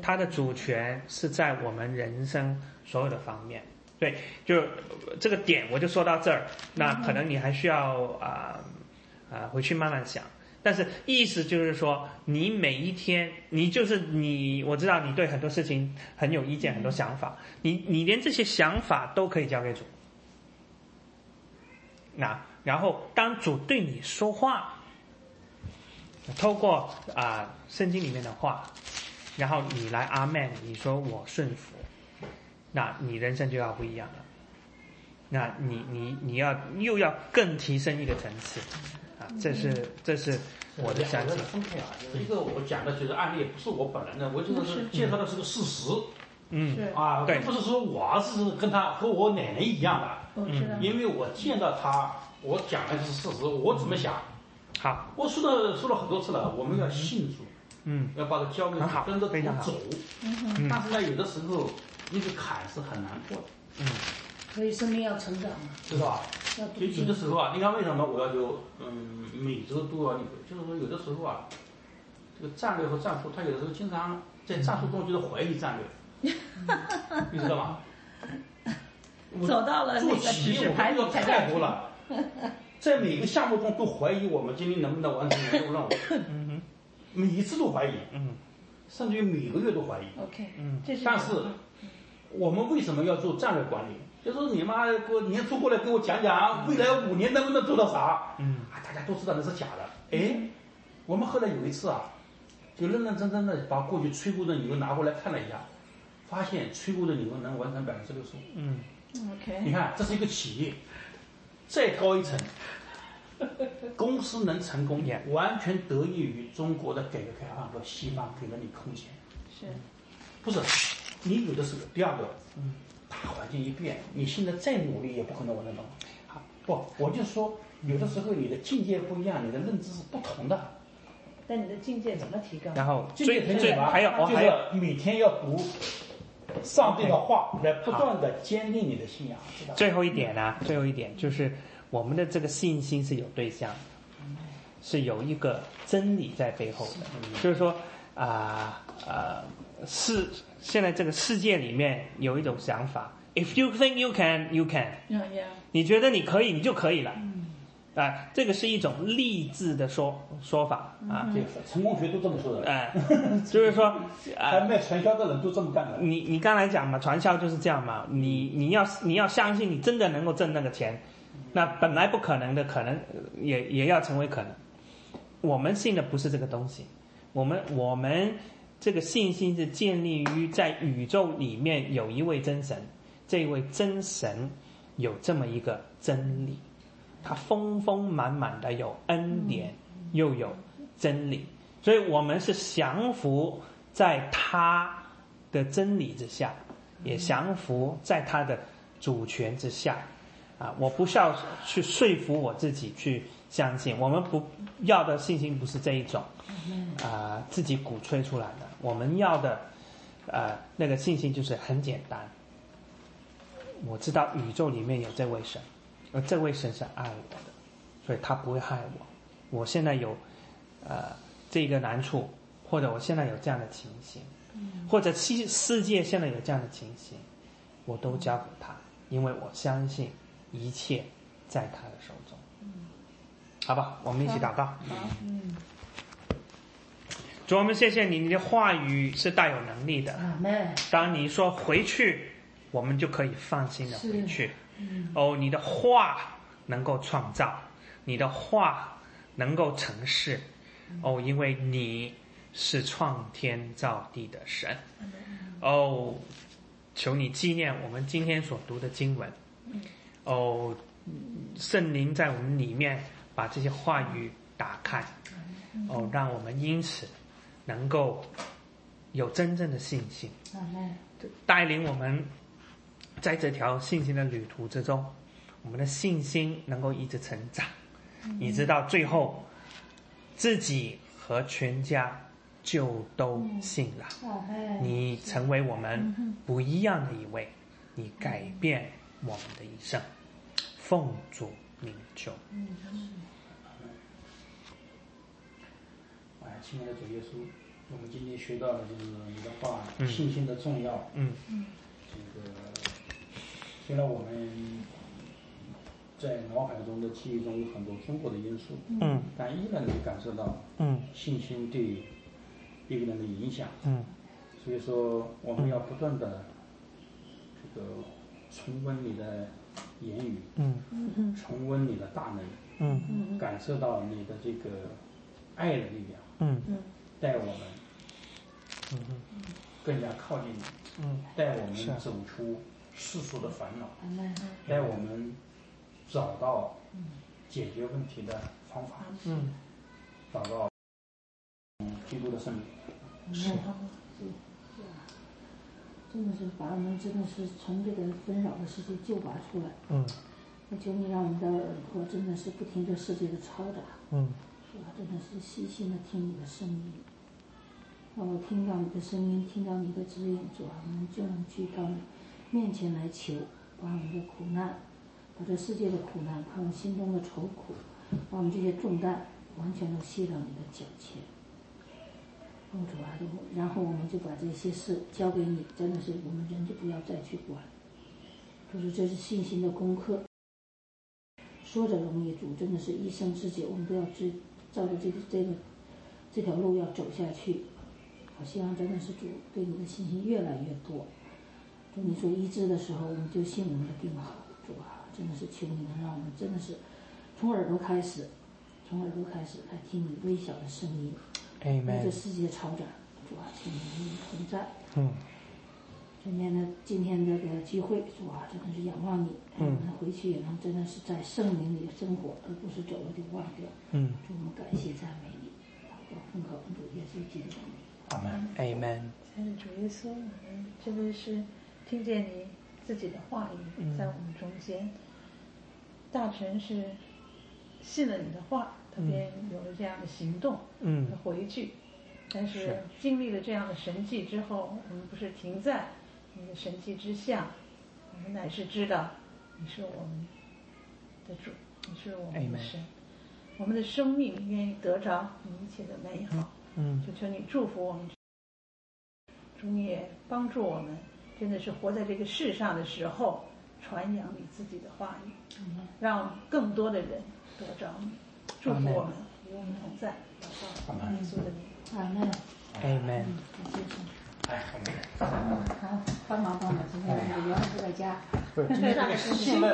A: 它的主权是在我们人生所有的方面。对，就呃这个点我就说到这儿。那可能你还需要啊啊、回去慢慢想。但是意思就是说，你每一天，你就是你，我知道你对很多事情很有意见，很多想法，你你连这些想法都可以交给主。那然后当主对你说话，透过啊、圣经里面的话，然后你来阿门，你说我顺服，那你人生就要不一样了。那你你你要又要更提升一个层次啊，这是这是我的相信
B: 两个。分开啊，一个我讲的就是案例，不是我本人的，我就是介绍的是个事实
A: 嗯。
D: 是，
B: 啊，
A: 对
B: 不是说我是跟他和我奶奶一样的，
D: 我知道。
B: 因为我见到他，我讲的是事实，我怎么想，
A: 好，
B: 我说了说了很多次了，我们要信主，
A: 嗯。
B: 要把它交给主
A: 很好，
B: 跟着主
A: 非常好
B: 走。
A: 嗯
B: 但是呢，有的时候那个坎是很难过的，
A: 嗯
C: 所以生命要成长嘛，
B: 知道吧？
C: 要读
B: 就有的时候啊，你看为什么我要就嗯每周都要那个，就是说有的时候啊，这个战略和战术，他有的时候经常在战术中就是怀疑战略，你知道吗？
D: 走到了那
B: 做企业我们要
D: 里才
B: 太多了，在每个项目中都怀疑我们今天能不能完成任务任务，
A: 嗯
B: 每一次都怀疑，
A: 嗯。
B: 甚至于每个月都怀疑。
D: OK，
A: 嗯。
B: 但是我们为什么要做战略管理？就是你妈给我年初过来给我讲讲未来五年能不能做到啥？
A: 嗯
B: 啊，大家都知道那是假的。哎，我们后来有一次啊，就认认真真的把过去吹过的理论拿过来看了一下，发现吹过的理论能完成百分之六十五。
A: 嗯
B: 你
D: OK，你
B: 看，这是一个企业，再高一层，公司能成功完全得益于中国的改革开放和西方给了你空间。
D: 是
B: 不是，你有的时候，第二个，嗯，大环境一变，你现在再努力也不可能完成到。好，不，我就说，有的时候你的境界不一样，你的认知是不同的。
D: 但你的境界怎么提高？
A: 然后
B: 境
A: 最最
B: 界很简单，
A: 还要
B: 就
A: 还有
B: 是每天要读上帝的话，来不断的坚定你的信仰，知道？
A: 最后一点呢、最后一点就是我们的这个信心是有对象的，是有一个真理在背后的。就是说啊呃世现在这个世界里面有一种想法，if you think you can, you can。你觉得你可以，你就可以了。啊，这个是一种励志的说说法啊，
B: 这个成功学都这么说的，
A: 哎、就是说啊，
B: 还卖传销的人都这么干的。
A: 你你刚才讲嘛，传销就是这样嘛，你你要你要相信你真的能够挣那个钱，那本来不可能的，可能呃也也要成为可能。我们信的不是这个东西，我们我们这个信心是建立于在宇宙里面有一位真神，这位真神有这么一个真理，它丰丰满满的有恩典，又有真理，所以我们是降服在他的真理之下，也降服在他的主权之下。啊，我不需要去说服我自己去相信，我们不要的信心不是这一种，啊、自己鼓吹出来的。我们要的，呃，那个信心就是很简单。我知道宇宙里面有这位神，而这位神是爱我的，所以他不会害我。我现在有，呃，这个难处，或者我现在有这样的情形，或者世世界现在有这样的情形，我都交给他，因为我相信一切在他的手中。好吧，我们一起祷告。
D: 好，嗯，
A: 主，我们谢谢你，你的话语是大有能力的。
C: 阿门。
A: 当你说回去，我们就可以放心的回去。
C: 嗯
A: 哦，你的话能够创造，你的话能够成事。哦，因为你是创天造地的神。哦，求你纪念我们今天所读的经文。哦，圣灵在我们里面把这些话语打开。哦，让我们因此能够有真正的信心。带领我们在这条信心的旅途之中，我们的信心能够一直成长，一直到最后自己和全家就都信了。你成为我们不一样的一位，你改变我们的一生。奉主名求，
B: 亲爱的主耶稣，我们今天学到的就是你的话，
A: 嗯
B: 信心的重要。
A: 嗯。
B: 这个虽然我们在脑海中的记忆中有很多中国的因素，
A: 嗯。
B: 但依然能感受到
A: 嗯
B: 信心对一个人的影响。
A: 嗯。
B: 所以说，我们要不断的这个重温你的言语，
A: 嗯。
B: 嗯重温你的大能，
A: 嗯。
B: 感受到你的这个爱的力量，
A: 嗯。嗯。
B: 带我们。
A: 嗯
B: 更加靠近你，
A: 嗯。
B: 带我们走出世俗的烦恼，带我们找到解决问题的方法，
A: 嗯。
B: 找到嗯基督的胜利。
A: 是。
C: 真的是把我们真的是从这个纷扰的世界救拔出来。
A: 嗯。
C: 那求你让我们的耳朵真的是不听这世界的嘈杂，
A: 嗯
C: 我？真的是细心的听你的声音。让我听到你的声音，听到你的指引，主啊，我们就能去到你面前来求，把我们的苦难，把这世界的苦难，把我们心中的愁苦，把我们这些重担，完全都卸到你的脚前。哦，主啊，然后我们就把这些事交给你，真的是我们人就不要再去管。就是这是信心的功课。说着容易，主真的是一生之久，我们都要知照着这个这个这条路要走下去。我希望真的是主对你的信心越来越多。主你说医治的时候，我们就信我们的病好。主啊，真的是求你能让我们真的是从耳朵开始，从耳朵开始来听你微小的声音。为这
A: ，Amen，
C: 世界嘈杂，主啊，请你与我们同在。
A: 嗯
C: 今天的今天这个机会，主啊，真的是仰望你，让我
A: 嗯
C: 们回去也能真的是在圣灵里生活，而不是走了就忘掉。
A: 嗯
C: 主，我们感谢赞美你，祷告奉靠主耶稣基督的名。
B: 阿门。
A: ，Amen，
D: 亲爱的主耶稣，我们真的是听见你自己的话语在我们中间。大臣是信了你的话，他便有了这样的行动，
A: 嗯
D: 他回去。但是
A: 是
D: 经历了这样的神迹之后，我们不是停在你的神迹之下，我们乃是知道你是我们的主，你是我们的神，我们的生命愿意得着你一切的美好。
A: 嗯
D: 就求你祝福我们，主你也帮助我们，真的是活在这个世上的时候，传扬你自己的话语，让更多的人得着你，祝福我们，与我们同在，祷告耶稣的名。
C: 阿门。
A: ，Amen。
C: 感谢主。好，帮忙帮忙，今天我们原来不在家。
B: 不是 今天这个戏呢。